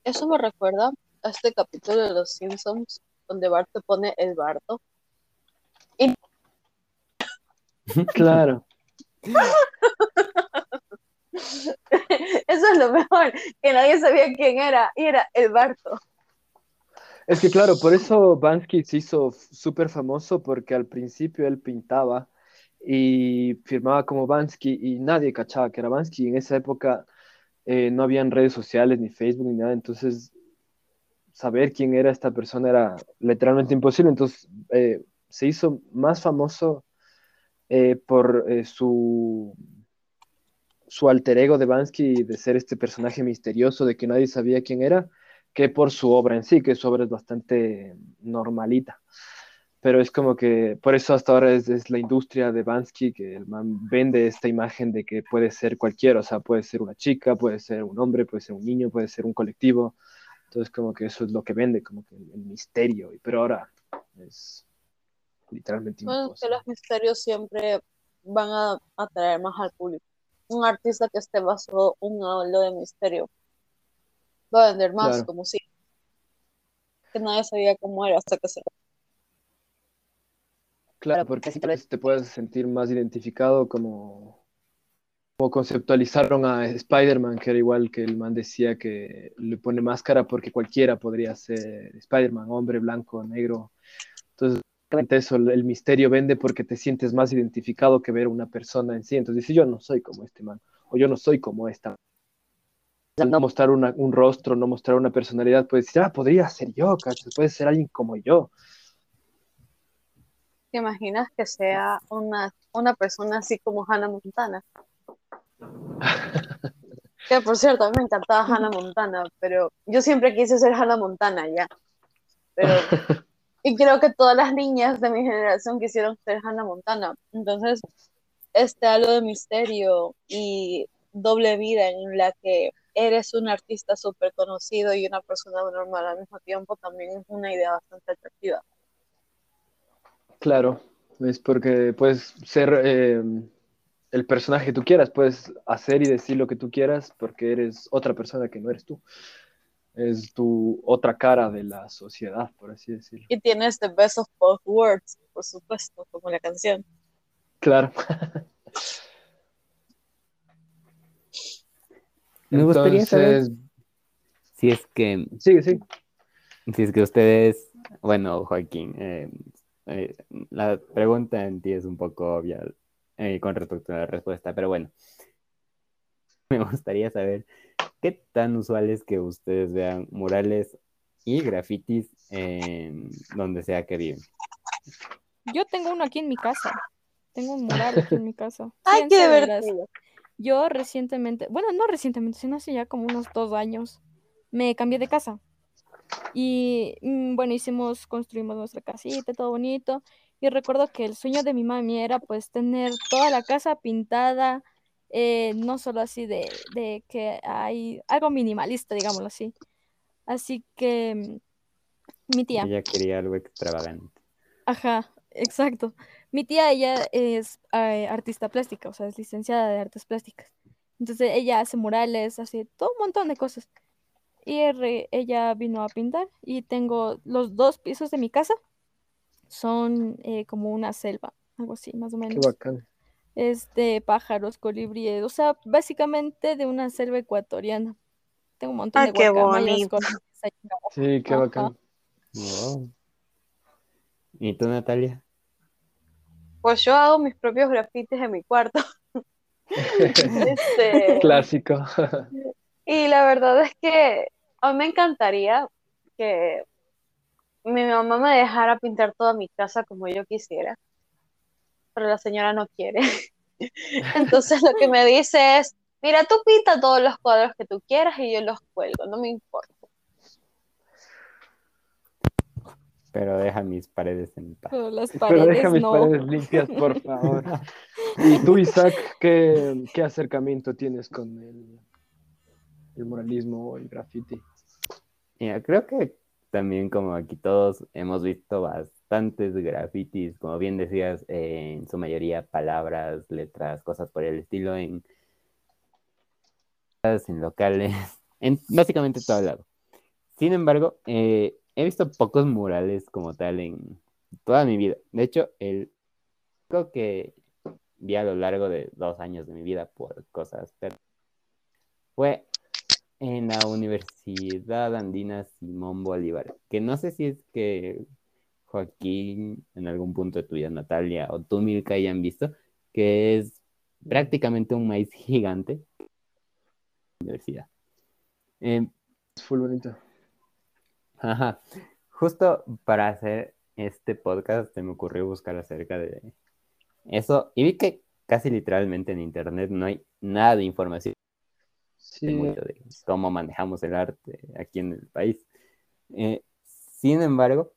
Eso me recuerda a este capítulo de Los Simpsons donde Bart se pone el bardo. Claro. Eso es lo mejor, que nadie sabía quién era, y era el Barto. Es que claro, por eso Bansky se hizo súper famoso porque al principio él pintaba y firmaba como Bansky y nadie cachaba que era Bansky. En esa época eh, no habían redes sociales, ni Facebook, ni nada, entonces saber quién era esta persona era literalmente imposible. Entonces eh, se hizo más famoso eh, por su, su alter ego de Bansky, de ser este personaje misterioso, de que nadie sabía quién era que por su obra en sí, que su obra es bastante normalita. Pero es como que, por eso hasta ahora es, la industria de Bansky, que el man vende esta imagen de que puede ser cualquiera, o sea, puede ser una chica, puede ser un hombre, puede ser un niño, puede ser un colectivo. Entonces, como que eso es lo que vende, como que el, misterio. Pero ahora es literalmente bueno, que los misterios siempre van a atraer más al público. Un artista que esté basado un halo de misterio va a vender más, como si que nadie sabía cómo era hasta que se Claro, porque tal vez te puedes sentir más identificado como, como conceptualizaron a Spider-Man, que era igual que el man decía que le pone máscara porque cualquiera podría ser Spider-Man, hombre, blanco, negro. Entonces, eso, el misterio vende porque te sientes más identificado que ver una persona en sí. Entonces dice, yo no soy como este man, o yo no soy como esta no mostrar un rostro, no mostrar una personalidad, puedes decir, ah, podría ser yo, puede ser alguien como yo. ¿Te imaginas que sea una, una persona así como Hannah Montana? que por cierto, a mí me encantaba Hannah Montana, pero yo siempre quise ser Hannah Montana ya. Pero, y creo que todas las niñas de mi generación quisieron ser Hannah Montana. Entonces, este algo de misterio y doble vida en la que eres un artista súper conocido y una persona normal al mismo tiempo, también es una idea bastante atractiva. Claro, es porque puedes ser eh, el personaje que tú quieras, puedes hacer y decir lo que tú quieras porque eres otra persona que no eres tú. Es tu otra cara de la sociedad, por así decirlo. Y tienes the best of both worlds, por supuesto, como la canción. Claro. Me gustaría saber si es que. Sí, sí. Si es que ustedes. Bueno, Joaquín, eh, eh, la pregunta en ti es un poco obvia eh, con respecto a la respuesta, pero bueno. Me gustaría saber qué tan usual es que ustedes vean murales y grafitis en donde sea que viven. Yo tengo uno aquí en mi casa. Tengo un mural aquí en mi casa. ¡Ay, qué divertido! Yo recientemente, bueno, no recientemente, sino hace ya como unos dos años, me cambié de casa. Y mm, bueno, hicimos, construimos nuestra casita, todo bonito. Y recuerdo que el sueño de mi mami era pues tener toda la casa pintada, eh, no solo así de, de, que hay algo minimalista, digámoslo así. Así que mm, mi tía. Ella quería algo extravagante. Ajá, exacto. Mi tía, ella es eh, artista plástica, o sea, es licenciada de artes plásticas. Entonces ella hace murales, hace todo un montón de cosas. Y ella vino a pintar y tengo los dos pisos de mi casa, son eh, como una selva, algo así, más o menos. Qué bacán. Es de pájaros, colibríes, o sea, básicamente de una selva ecuatoriana. Tengo un montón ah, de qué bonito. Sí, qué bacán. ¿Y tú, Natalia? Pues yo hago mis propios grafitis en mi cuarto. Este, Clásico. y la verdad es que a mí me encantaría que mi mamá me dejara pintar toda mi casa como yo quisiera, pero la señora no quiere. Entonces lo que me dice es, mira, tú pinta todos los cuadros que tú quieras y yo los cuelgo, no me importa. Pero deja mis paredes en paz. Pero las paredes deja mis no. paredes limpias, por favor. y tú, Isaac, ¿qué, qué acercamiento tienes con el, el moralismo o el graffiti? Creo que también como aquí todos hemos visto bastantes grafitis, como bien decías, en su mayoría palabras, letras, cosas por el estilo, en, locales, en básicamente todo lado. Sin embargo, eh, he visto pocos murales como tal en toda mi vida. De hecho, el único que vi a lo largo de dos años de mi vida por cosas fue en la Universidad Andina Simón Bolívar, que no sé si es que Joaquín, en algún punto de tu vida, Natalia, o tú, Milka, hayan visto, que es prácticamente un maíz gigante. Universidad. Eh, Fue bonito. Ajá. Justo para hacer este podcast se me ocurrió buscar acerca de eso y vi que casi literalmente en internet no hay nada de información Sí, mucho de cómo manejamos el arte aquí en el país. Eh, sin embargo,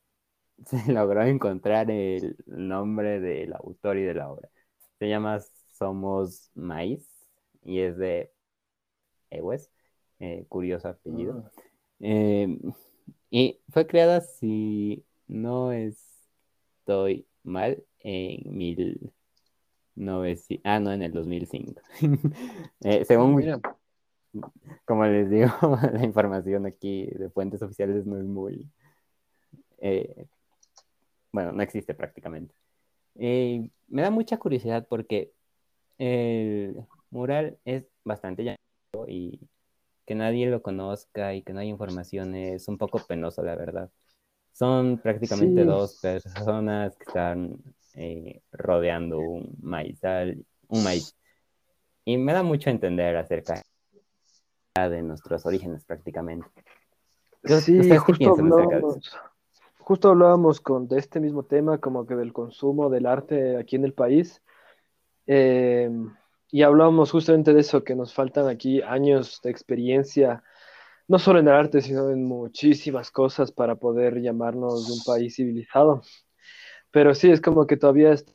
se logró encontrar el nombre del autor y de la obra. Se llama Somos Maíz y es de Ewes, eh, curioso apellido. Ah. Eh, y fue creada, si no estoy mal, en mil ah, no, en el 2005. Eh, según, Mira, como les digo, la información aquí de fuentes oficiales no es muy, eh, bueno, no existe prácticamente. Eh, me da mucha curiosidad porque el mural es bastante llamativo y que nadie lo conozca y que no haya información es un poco penoso, la verdad. Son prácticamente Sí. dos personas que están eh, rodeando un maizal, un maíz. Y me da mucho a entender acerca de nuestros orígenes prácticamente. ¿Qué- sí, justo hablábamos, justo hablábamos con, de este mismo tema, como que del consumo del arte aquí en el país. Eh, y hablábamos justamente de eso, que nos faltan aquí años de experiencia, no solo en el arte, sino en muchísimas cosas para poder llamarnos de un país civilizado. Pero sí, es como que todavía es-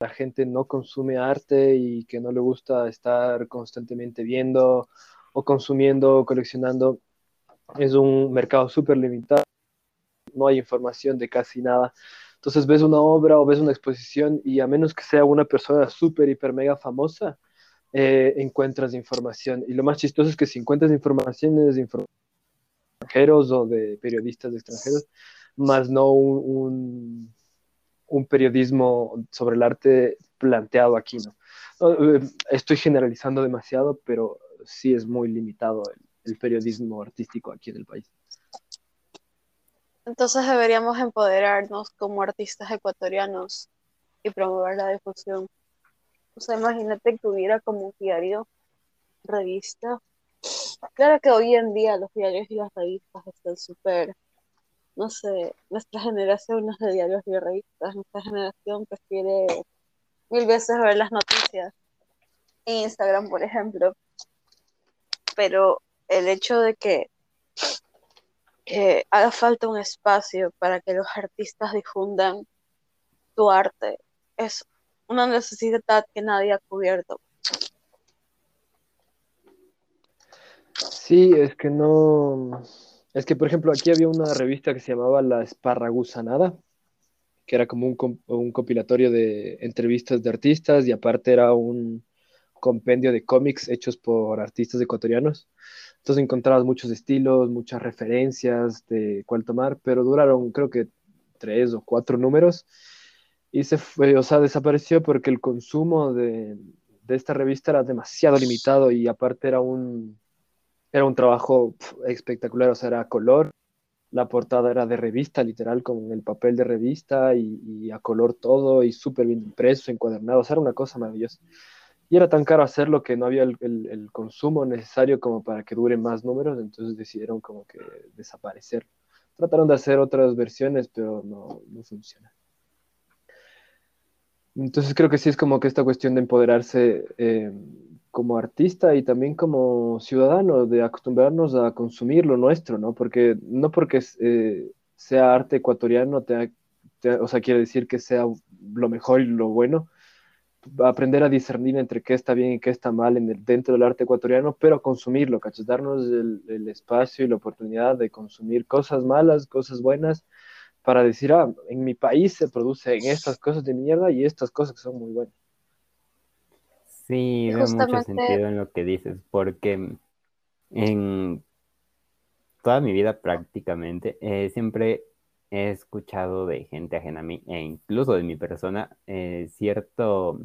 la gente no consume arte y que no le gusta estar constantemente viendo o consumiendo o coleccionando. Es un mercado súper limitado, no hay información de casi nada. Entonces ves una obra o ves una exposición y a menos que sea una persona súper, hiper, mega famosa, eh, encuentras información. Y lo más chistoso es que si encuentras información es de extranjeros o de periodistas extranjeros, más no un, un- un periodismo sobre el arte planteado aquí. No, eh, Estoy generalizando demasiado, pero sí es muy limitado el, periodismo artístico aquí en el país. Entonces deberíamos empoderarnos como artistas ecuatorianos y promover la difusión. O sea, imagínate que hubiera como un diario, revista. Claro que hoy en día los diarios y las revistas están súper, no sé, nuestra generación no es de diarios y revistas, nuestra generación prefiere mil veces ver las noticias Instagram, por ejemplo. Pero el hecho de que haga falta un espacio para que los artistas difundan tu arte es una necesidad que nadie ha cubierto. Sí, es que no. Es que, por ejemplo, aquí había una revista que se llamaba La Esparragusanada, que era como un, un compilatorio de entrevistas de artistas y aparte era un compendio de cómics hechos por artistas ecuatorianos. Entonces encontrabas muchos estilos, muchas referencias de cuál tomar, pero duraron creo que tres o cuatro números y se fue, o sea, desapareció porque el consumo de, de esta revista era demasiado limitado y aparte era un, era un trabajo espectacular, o sea, era a color, la portada era de revista, literal, con el papel de revista y, y a color todo y súper bien impreso, encuadernado, o sea, era una cosa maravillosa. Y era tan caro hacerlo que no había el, el- consumo necesario como para que dure más números, entonces decidieron como que desaparecer. Trataron de hacer otras versiones, pero no, no funciona. Entonces creo que sí es como que esta cuestión de empoderarse eh, como artista y también como ciudadano, de acostumbrarnos a consumir lo nuestro, ¿no? Porque no porque eh, sea arte ecuatoriano, o sea, quiere decir que sea lo mejor y lo bueno. Aprender a discernir entre qué está bien y qué está mal en el, dentro del arte ecuatoriano, pero consumirlo, ¿cachas? Darnos el, el espacio y la oportunidad de consumir cosas malas, cosas buenas, para decir, ah, en mi país se producen estas cosas de mierda y estas cosas que son muy buenas. Sí, veo mucho sentido en lo que dices, porque en toda mi vida prácticamente eh, siempre he escuchado de gente ajena a mí, e incluso de mi persona, eh, cierto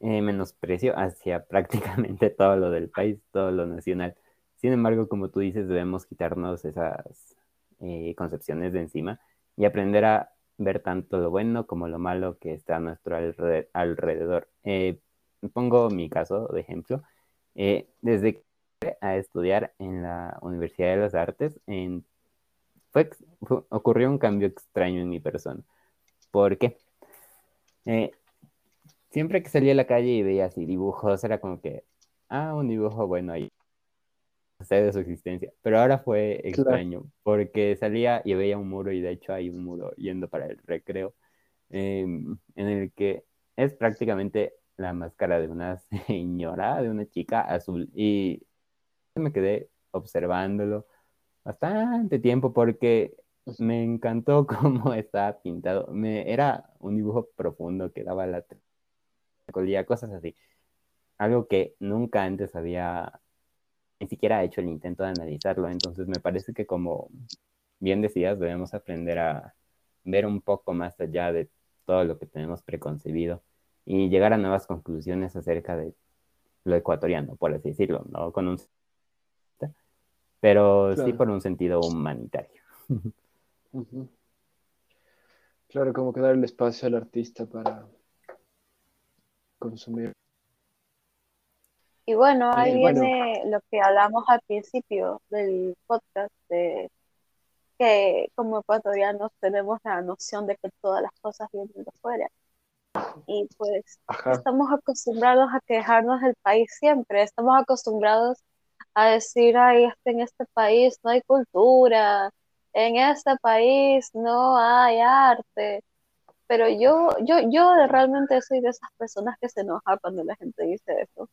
eh, menosprecio hacia prácticamente todo lo del país, todo lo nacional. Sin embargo, como tú dices, debemos quitarnos esas eh, concepciones de encima y aprender a ver tanto lo bueno como lo malo que está a nuestro alrededor. Pongo mi caso de ejemplo. Desde que a estudiar en la Universidad de las Artes, en, fue, ocurrió un cambio extraño en mi persona. ¿Por qué? Eh, siempre que salía a la calle y veía así dibujos, era como que, ah, un dibujo bueno ahí sé de su existencia, pero ahora fue extraño porque salía y veía un muro y de hecho hay un muro yendo para el recreo em, en el que es prácticamente la máscara de una señora, de una chica azul y me quedé observándolo bastante tiempo porque me encantó cómo estaba pintado. Me, era un dibujo profundo que daba la colía, cosas así. Algo que nunca antes había ni siquiera hecho el intento de analizarlo. Entonces me parece que como bien decías, debemos aprender a ver un poco más allá de todo lo que tenemos preconcebido y llegar a nuevas conclusiones acerca de lo ecuatoriano, por así decirlo, ¿no? Con un pero sí por un sentido humanitario. Claro, como que dar el espacio al artista para consumir. Y bueno, ahí viene lo que hablamos al principio del podcast, de que como ecuatorianos tenemos la noción de que todas las cosas vienen de fuera. Y pues estamos acostumbrados a quejarnos del país siempre, estamos acostumbrados a decir, ay, en este país no hay cultura, en este país no hay arte. Pero yo, yo, yo realmente soy de esas personas que se enoja cuando la gente dice eso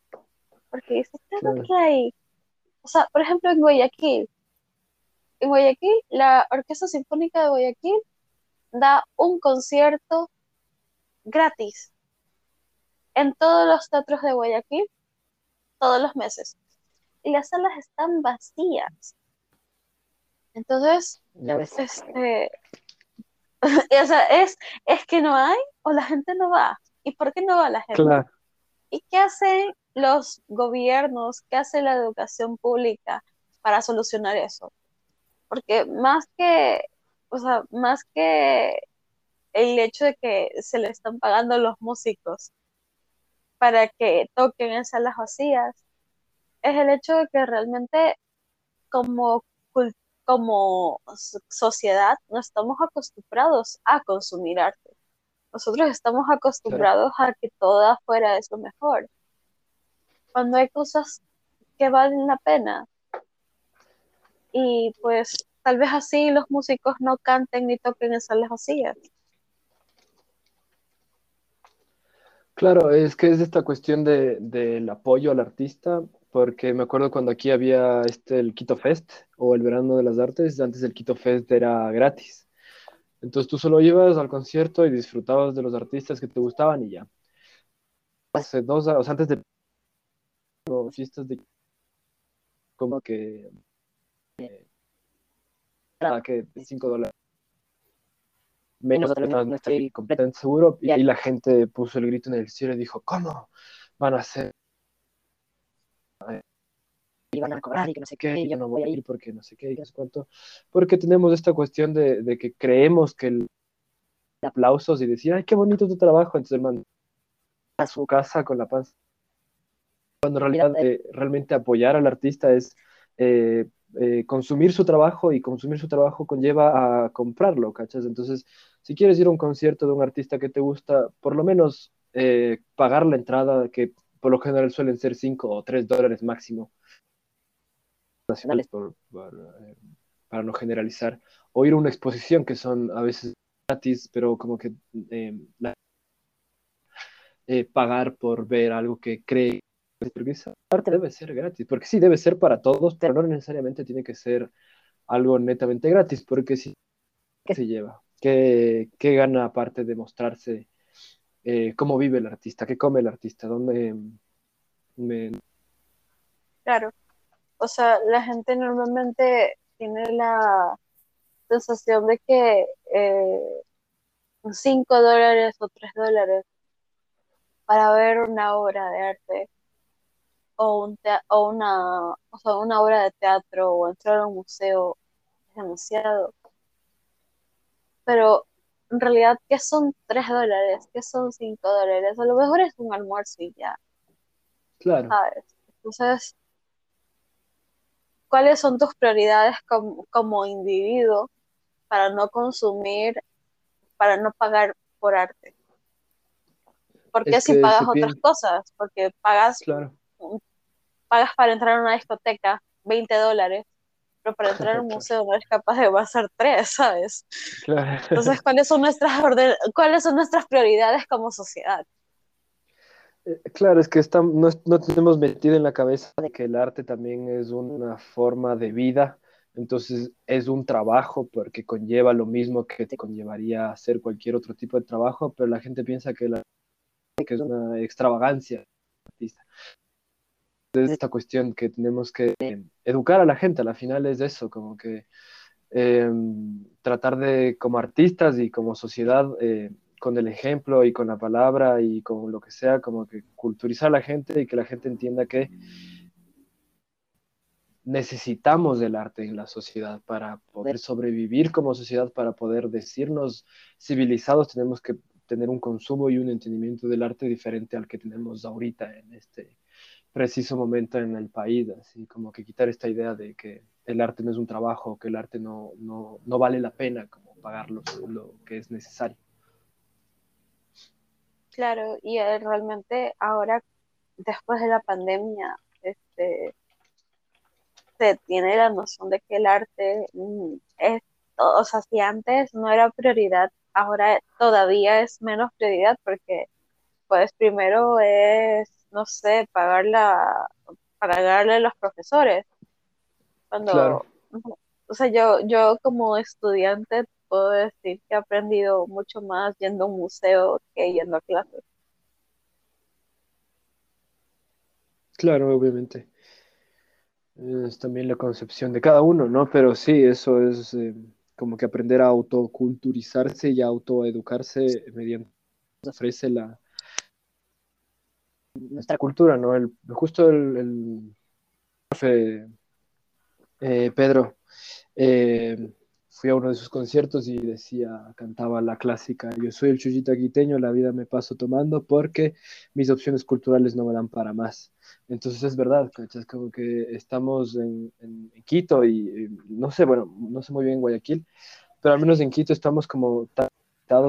porque dice, claro, que hay. O sea, por ejemplo, en Guayaquil, en Guayaquil, la Orquesta Sinfónica de Guayaquil da un concierto gratis en todos los teatros de Guayaquil todos los meses. Y las salas están vacías. Entonces, este, o sea, es, es que no hay o la gente no va. ¿Y por qué no va la gente? ¿Y qué hacen los gobiernos, qué hace la educación pública para solucionar eso? Porque más que, o sea, más que el hecho de que se le están pagando los músicos para que toquen en salas vacías, es el hecho de que realmente como, como sociedad no estamos acostumbrados a consumir arte. Nosotros estamos acostumbrados a que todo afuera es lo mejor cuando hay cosas que valen la pena. Y pues tal vez así los músicos no canten ni toquen en salas vacías. Claro, es que es esta cuestión de, del apoyo al artista, porque me acuerdo cuando aquí había este, el Quito Fest o el Verano de las Artes, antes el Quito Fest era gratis. Entonces tú solo ibas al concierto y disfrutabas de los artistas que te gustaban y ya. Hace dos, o antes de fiestas de como que eh, que 5 dólares menos no, estoy completamente seguro y ahí la gente puso el grito en el cielo y dijo ¿cómo van a hacer? y van a cobrar y que no sé qué, y yo no voy a ir porque no sé qué y no sé cuánto porque tenemos esta cuestión de, de que creemos que el aplausos y decir ay qué bonito tu trabajo entonces man a su casa con la paz cuando en realidad eh, realmente apoyar al artista es eh, eh, consumir su trabajo y consumir su trabajo conlleva a comprarlo, ¿cachas? Entonces, si quieres ir a un concierto de un artista que te gusta, por lo menos pagar la entrada, que por lo general suelen ser 5 o 3 dólares máximo, nacionales para no generalizar, o ir a una exposición que son a veces gratis, pero como que pagar por ver algo que cree porque esa parte debe ser gratis, porque sí, debe ser para todos, pero no necesariamente tiene que ser algo netamente gratis, porque si ¿qué se lleva? ¿Qué, qué gana aparte de mostrarse eh, cómo vive el artista, qué come el artista, dónde... Me... Claro, o sea, la gente normalmente tiene la sensación de que eh, 5 dólares o 3 dólares para ver una obra de arte o, un o, una, o sea, una obra de teatro o entrar a un museo es demasiado. Pero en realidad, ¿qué son tres dólares? ¿Qué son cinco dólares? A lo mejor es un almuerzo y ya, Claro, ¿sabes? Entonces, ¿cuáles son tus prioridades como, como individuo para no consumir, para no pagar por arte? ¿Por qué Es si pagas otras piensa- cosas? Porque pagas claro. Pagas para entrar a una discoteca 20 dólares, pero para entrar a un museo no eres capaz de pasar tres, ¿sabes? Claro. Entonces, ¿cuáles son nuestras orden- cuáles son nuestras prioridades como sociedad? Eh, Claro, es que no, tenemos metido en la cabeza de que el arte también es una forma de vida, entonces es un trabajo porque conlleva lo mismo que te conllevaría hacer cualquier otro tipo de trabajo, pero la gente piensa que, la- que es una extravagancia. Es esta cuestión que tenemos que eh, educar a la gente, al final es eso, como que eh, tratar de, como artistas y como sociedad, eh, con el ejemplo y con la palabra y con lo que sea, como que culturizar a la gente y que la gente entienda que necesitamos del arte en la sociedad para poder sobrevivir como sociedad, para poder decirnos civilizados, tenemos que tener un consumo y un entendimiento del arte diferente al que tenemos ahorita en este preciso momento en el país, así como que quitar esta idea de que el arte no es un trabajo, que el arte no, no, no vale la pena como pagar lo, lo que es necesario. Claro, y eh, realmente ahora, después de la pandemia, este, se tiene la noción de que el arte mm, es, o sea, si antes no era prioridad, ahora todavía es menos prioridad porque, pues, primero es, no sé, pagar la, pagarle a los profesores. Cuando, Claro. o sea, yo, yo como estudiante puedo decir que he aprendido mucho más yendo a un museo que yendo a clases. Claro, obviamente. Es también la concepción de cada uno, ¿no? Pero sí, eso es eh, como que aprender a autoculturizarse y a autoeducarse mediante ofrece la nuestra cultura, ¿no? El, justo el, el profe eh, Pedro, eh, fui a uno de sus conciertos y decía, cantaba la clásica, yo soy el chullita quiteño, la vida me paso tomando porque mis opciones culturales no me dan para más. Entonces es verdad, ¿cachai? Es como que estamos en, en- Quito y, no sé, bueno, no sé muy bien en Guayaquil, pero al menos en Quito estamos como tan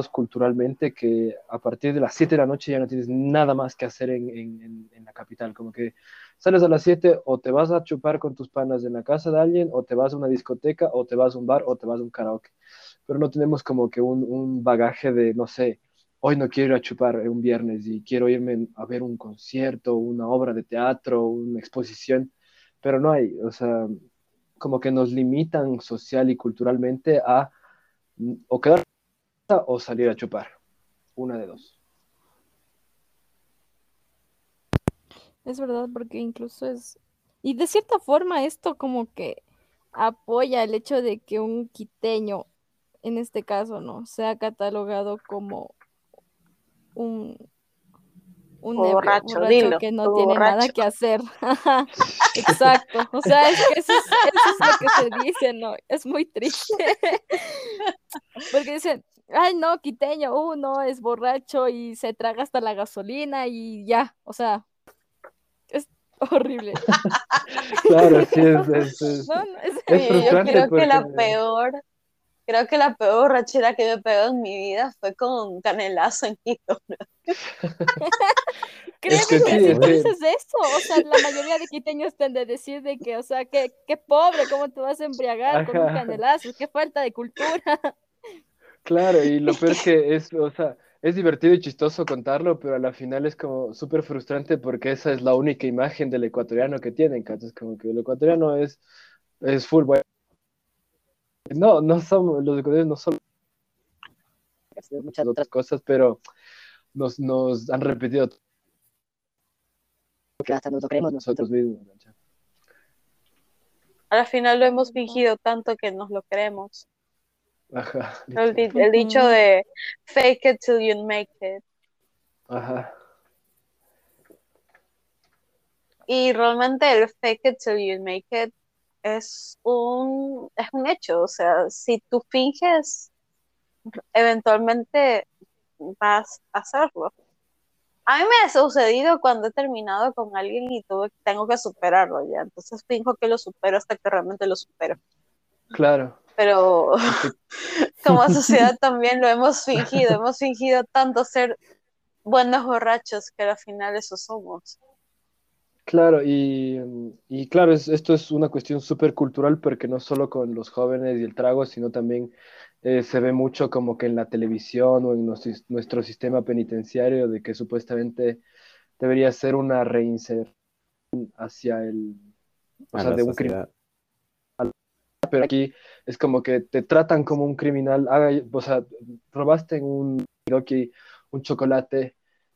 culturalmente que a partir de las 7 de la noche ya no tienes nada más que hacer en, en- la capital, como que sales a las 7 o te vas a chupar con tus panas en la casa de alguien, o te vas a una discoteca, o te vas a un bar, o te vas a un karaoke. Pero no tenemos como que un, un bagaje de, no sé, hoy no quiero ir a chupar un viernes y quiero irme a ver un concierto, una obra de teatro, una exposición, pero no hay, o sea, como que nos limitan social y culturalmente a quedar o salir a chupar, una de dos. Es verdad, porque incluso es... Y de cierta forma esto como que apoya el hecho de que un quiteño, en este caso, ¿no? Sea catalogado como un, un Borracho, borracho dilo, que no tiene nada que hacer. Exacto. O sea, es que eso es, eso es lo que se dice, ¿no? Es muy triste. Porque dicen, ay, no, quiteño, uh, no, es borracho y se traga hasta la gasolina y ya. O sea, es horrible. Claro, sí, es, es- es- No, no, es- Es Sí, yo creo que la peor, creo que la peor borrachera que me pegó en mi vida fue con Canelazo en Quito. Créeme que que, sí, si es tú que- dices eso, o sea, la mayoría de quiteños tienden a decir de que, o sea, que, qué pobre, ¿cómo te vas a embriagar con un canelazo? Qué falta de cultura. Claro, y lo peor es que es, o sea, es divertido y chistoso contarlo, pero a la final es como súper frustrante porque esa es la única imagen del ecuatoriano que tienen, ¿cachai? Es como que el ecuatoriano es, es full, bueno. No, no somos, los ecuatorianos no son muchas otras cosas, pero nos, nos han repetido que hasta nos lo creemos nosotros. mismos, ¿cachai? Al final lo hemos fingido tanto que nos lo creemos. Ajá, El, di- el dicho de fake it till you make it. ajá. Y realmente el fake it till you make it es un, es un hecho. O sea, si tú finges, eventualmente vas a hacerlo. A mí me ha sucedido cuando he terminado con alguien y tuve, tengo que superarlo ya. Entonces finjo que lo supero hasta que realmente lo supero. Claro. Pero como sociedad también lo hemos fingido. Hemos fingido tanto ser buenos borrachos que al final eso somos. Claro, y, y claro, es- esto es una cuestión súper cultural porque no solo con los jóvenes y el trago, sino también eh, se ve mucho como que en la televisión o en nuestro, nuestro sistema penitenciario de que supuestamente debería ser una reinserción hacia el, o A sea, la de un crimen. pero aquí es como que te tratan como un criminal, haga- o sea, robaste en un un chocolate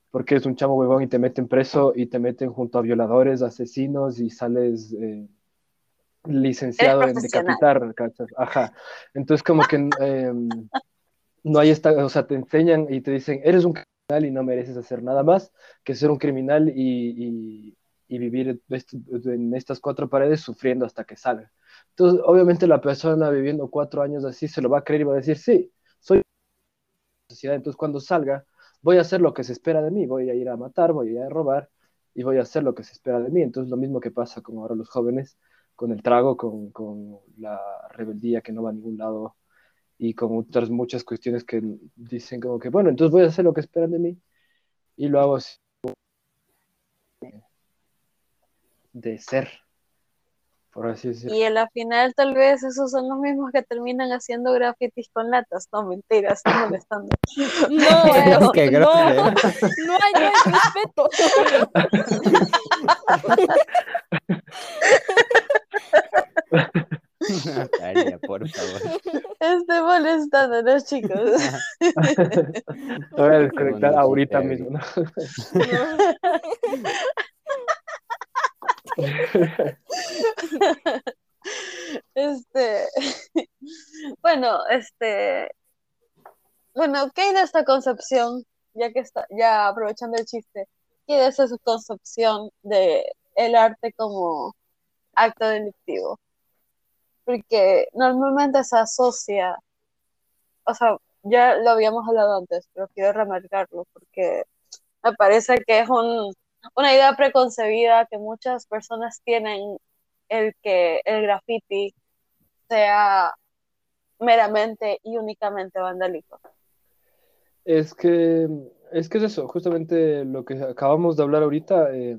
porque es un chamo huevón y te meten preso y te meten junto a violadores, asesinos y sales eh, licenciado en decapitar, ¿cachas? Ajá. Entonces como que em, no hay esta, o sea, te enseñan y te dicen, eres un criminal y no mereces hacer nada más que ser un criminal y, y- y vivir en estas cuatro paredes sufriendo hasta que salga. Entonces, obviamente la persona viviendo cuatro años así se lo va a creer y va a decir, sí, soy sociedad, entonces cuando salga voy a hacer lo que se espera de mí, voy a ir a matar, voy a ir a robar y voy a hacer lo que se espera de mí. Entonces lo mismo que pasa con ahora los jóvenes, con el trago, con, con la rebeldía que no va a ningún lado y con otras muchas cuestiones que dicen como que, bueno, entonces voy a hacer lo que esperan de mí y lo hago así de ser, por así decirlo. Y a la final tal vez esos son los mismos que terminan haciendo grafitis con latas. No, mentira, estoy molestando. No, Pero- Qué no, grosero. no hay, no hay respeto. Natalia, por favor. Estoy molestando los chicos. Voy a desconectar ahorita mismo, ¿no? Este, bueno, este, bueno, ¿qué hay de esta concepción? Ya que está, ya aprovechando el chiste, ¿qué hay de esa concepción de el arte como acto delictivo? Porque normalmente se asocia, o sea, ya lo habíamos hablado antes, pero quiero remarcarlo porque me parece que es un, una idea preconcebida que muchas personas tienen el que el graffiti sea meramente y únicamente vandálico. Es que, es que es eso, justamente lo que acabamos de hablar ahorita, eh,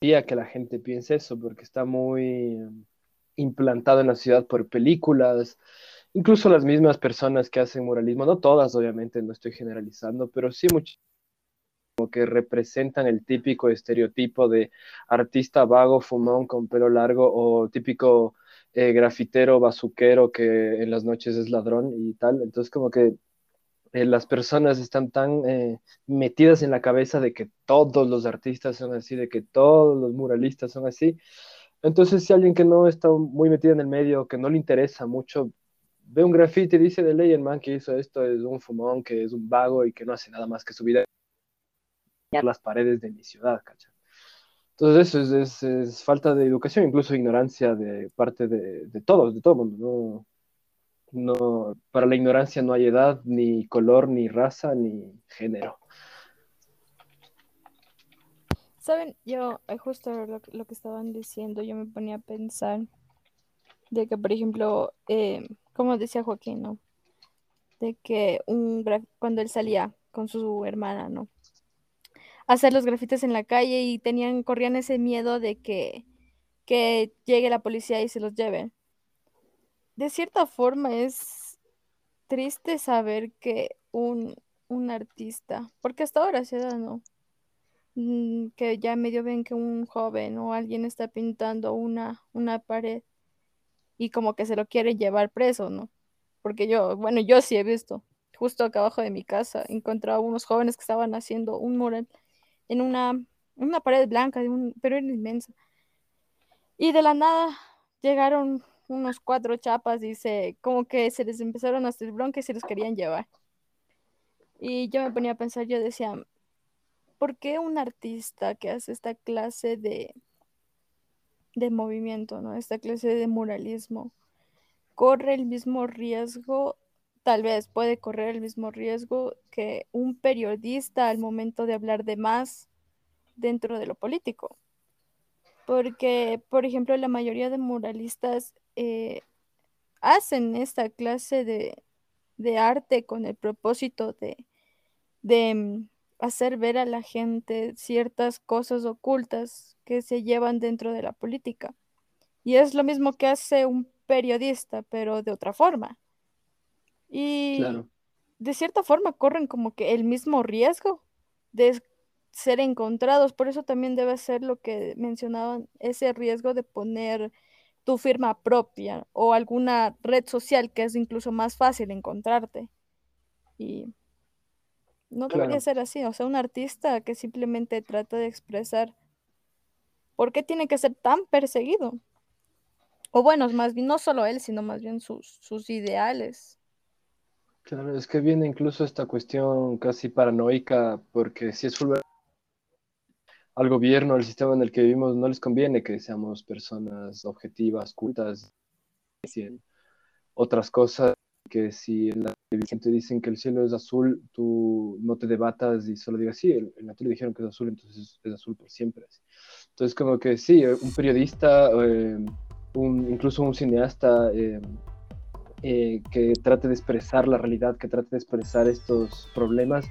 que la gente piense eso, porque está muy eh, implantado en la ciudad por películas, incluso las mismas personas que hacen muralismo, no todas, obviamente, no estoy generalizando, pero sí muchas como que representan el típico estereotipo de artista vago, fumón, con pelo largo, o típico eh, grafitero, bazuquero que en las noches es ladrón y tal. Entonces, como que eh, las personas están tan eh, metidas en la cabeza de que todos los artistas son así, de que todos los muralistas son así. Entonces, si alguien que no está muy metido en el medio, que no le interesa mucho, ve un graffiti y dice de ley, el man que hizo esto es un fumón, que es un vago y que no hace nada más que su vida las paredes de mi ciudad, ¿cachai? Entonces eso es, es, es falta de educación, incluso ignorancia de parte de, de todos, de todo el mundo. No, no, para la ignorancia no hay edad, ni color, ni raza, ni género. Saben, yo eh, justo lo, lo que estaban diciendo, yo me ponía a pensar de que, por ejemplo, eh, como decía Joaquín, ¿no? De que un cuando él salía con su hermana, ¿no? Hacer los grafites en la calle y tenían, corrían ese miedo de que, que llegue la policía y se los lleve. De cierta forma es triste saber que un, un artista, porque hasta ahora se da, ¿no? Mm, que ya medio ven que un joven o alguien está pintando una, una pared y como que se lo quiere llevar preso, ¿no? Porque yo, bueno, yo sí he visto, justo acá abajo de mi casa, encontré a unos jóvenes que estaban haciendo un mural en una, una pared blanca, de un, pero era inmensa. Y de la nada llegaron unos cuatro chapas y se, como que se les empezaron a hacer bronca y se los querían llevar. Y yo me ponía a pensar, yo decía, ¿por qué un artista que hace esta clase de, de movimiento, ¿no? Esta clase de muralismo corre el mismo riesgo, tal vez puede correr el mismo riesgo que un periodista al momento de hablar de más dentro de lo político. Porque, por ejemplo, la mayoría de muralistas eh, hacen esta clase de, de arte con el propósito de, de mm, hacer ver a la gente ciertas cosas ocultas que se llevan dentro de la política. Y es lo mismo que hace un periodista, pero de otra forma. Y Claro, de cierta forma corren como que el mismo riesgo de ser encontrados. Por eso también debe ser lo que mencionaban, ese riesgo de poner tu firma propia o alguna red social que es incluso más fácil encontrarte. Y no debería ser así. O sea, un artista que simplemente trata de expresar por qué tiene que ser tan perseguido. O bueno, más bien no solo él, sino más bien sus, sus ideales. Claro, es que viene incluso esta cuestión casi paranoica, porque si es full- al gobierno, al sistema en el que vivimos, no les conviene que seamos personas objetivas, cultas, otras cosas, que si en la televisión te dicen que el cielo es azul, tú no te debatas y solo digas, sí, en la tele dijeron que es azul, entonces es azul por siempre. Entonces, como que sí, un periodista, eh, un, incluso un cineasta, eh, eh, que trate de expresar la realidad, que trate de expresar estos problemas,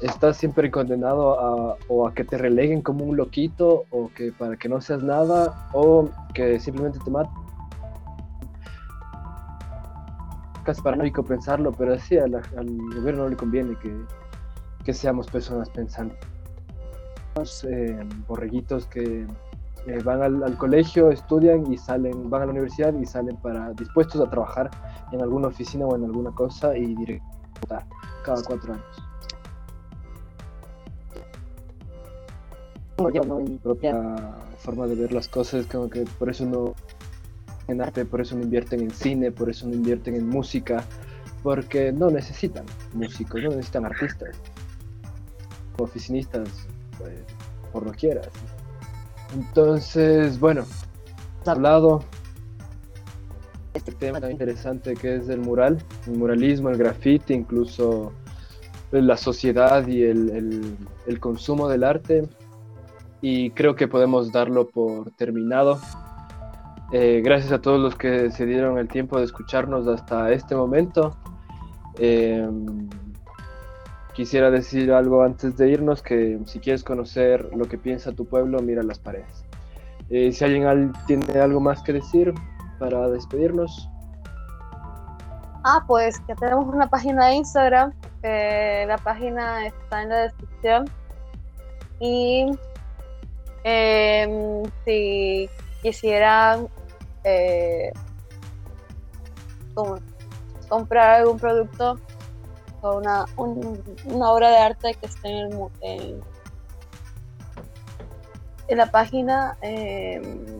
estás siempre condenado a, o a que te releguen como un loquito, o que para que no seas nada, o que simplemente te maten. Casi paranoico pensarlo, pero sí, a la- al gobierno no le conviene que, que seamos personas pensantes. Eh, borreguitos que eh, van al, al colegio, estudian y salen, van a la universidad y salen para dispuestos a trabajar en alguna oficina o en alguna cosa y directo votar cada cuatro años. Como yo, ¿no? Mi propia forma de ver las cosas, como que por eso no en arte, por eso no invierten en cine, por eso no invierten en música, porque no necesitan músicos, no necesitan artistas, oficinistas, pues, por lo quieras. Entonces, bueno, hablado este tema tan interesante que es el mural, el muralismo, el graffiti, incluso la sociedad y el, el- el consumo del arte. Y creo que podemos darlo por terminado. Eh, gracias a todos los que se dieron el tiempo de escucharnos hasta este momento. Eh, quisiera decir algo antes de irnos, que si quieres conocer lo que piensa tu pueblo, mira las paredes. Eh, si alguien al- tiene algo más que decir para despedirnos. Ah, pues que tenemos una página de Instagram. la página está en la descripción. Y em, si quisieran eh, com- comprar algún producto una, un- una obra de arte que esté en, el en, en la página, em,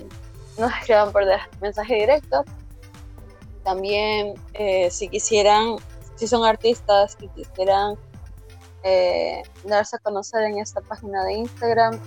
nos escriban por mensaje directo. También, eh, si quisieran, si son artistas y quisieran eh, darse a conocer en esta página de Instagram,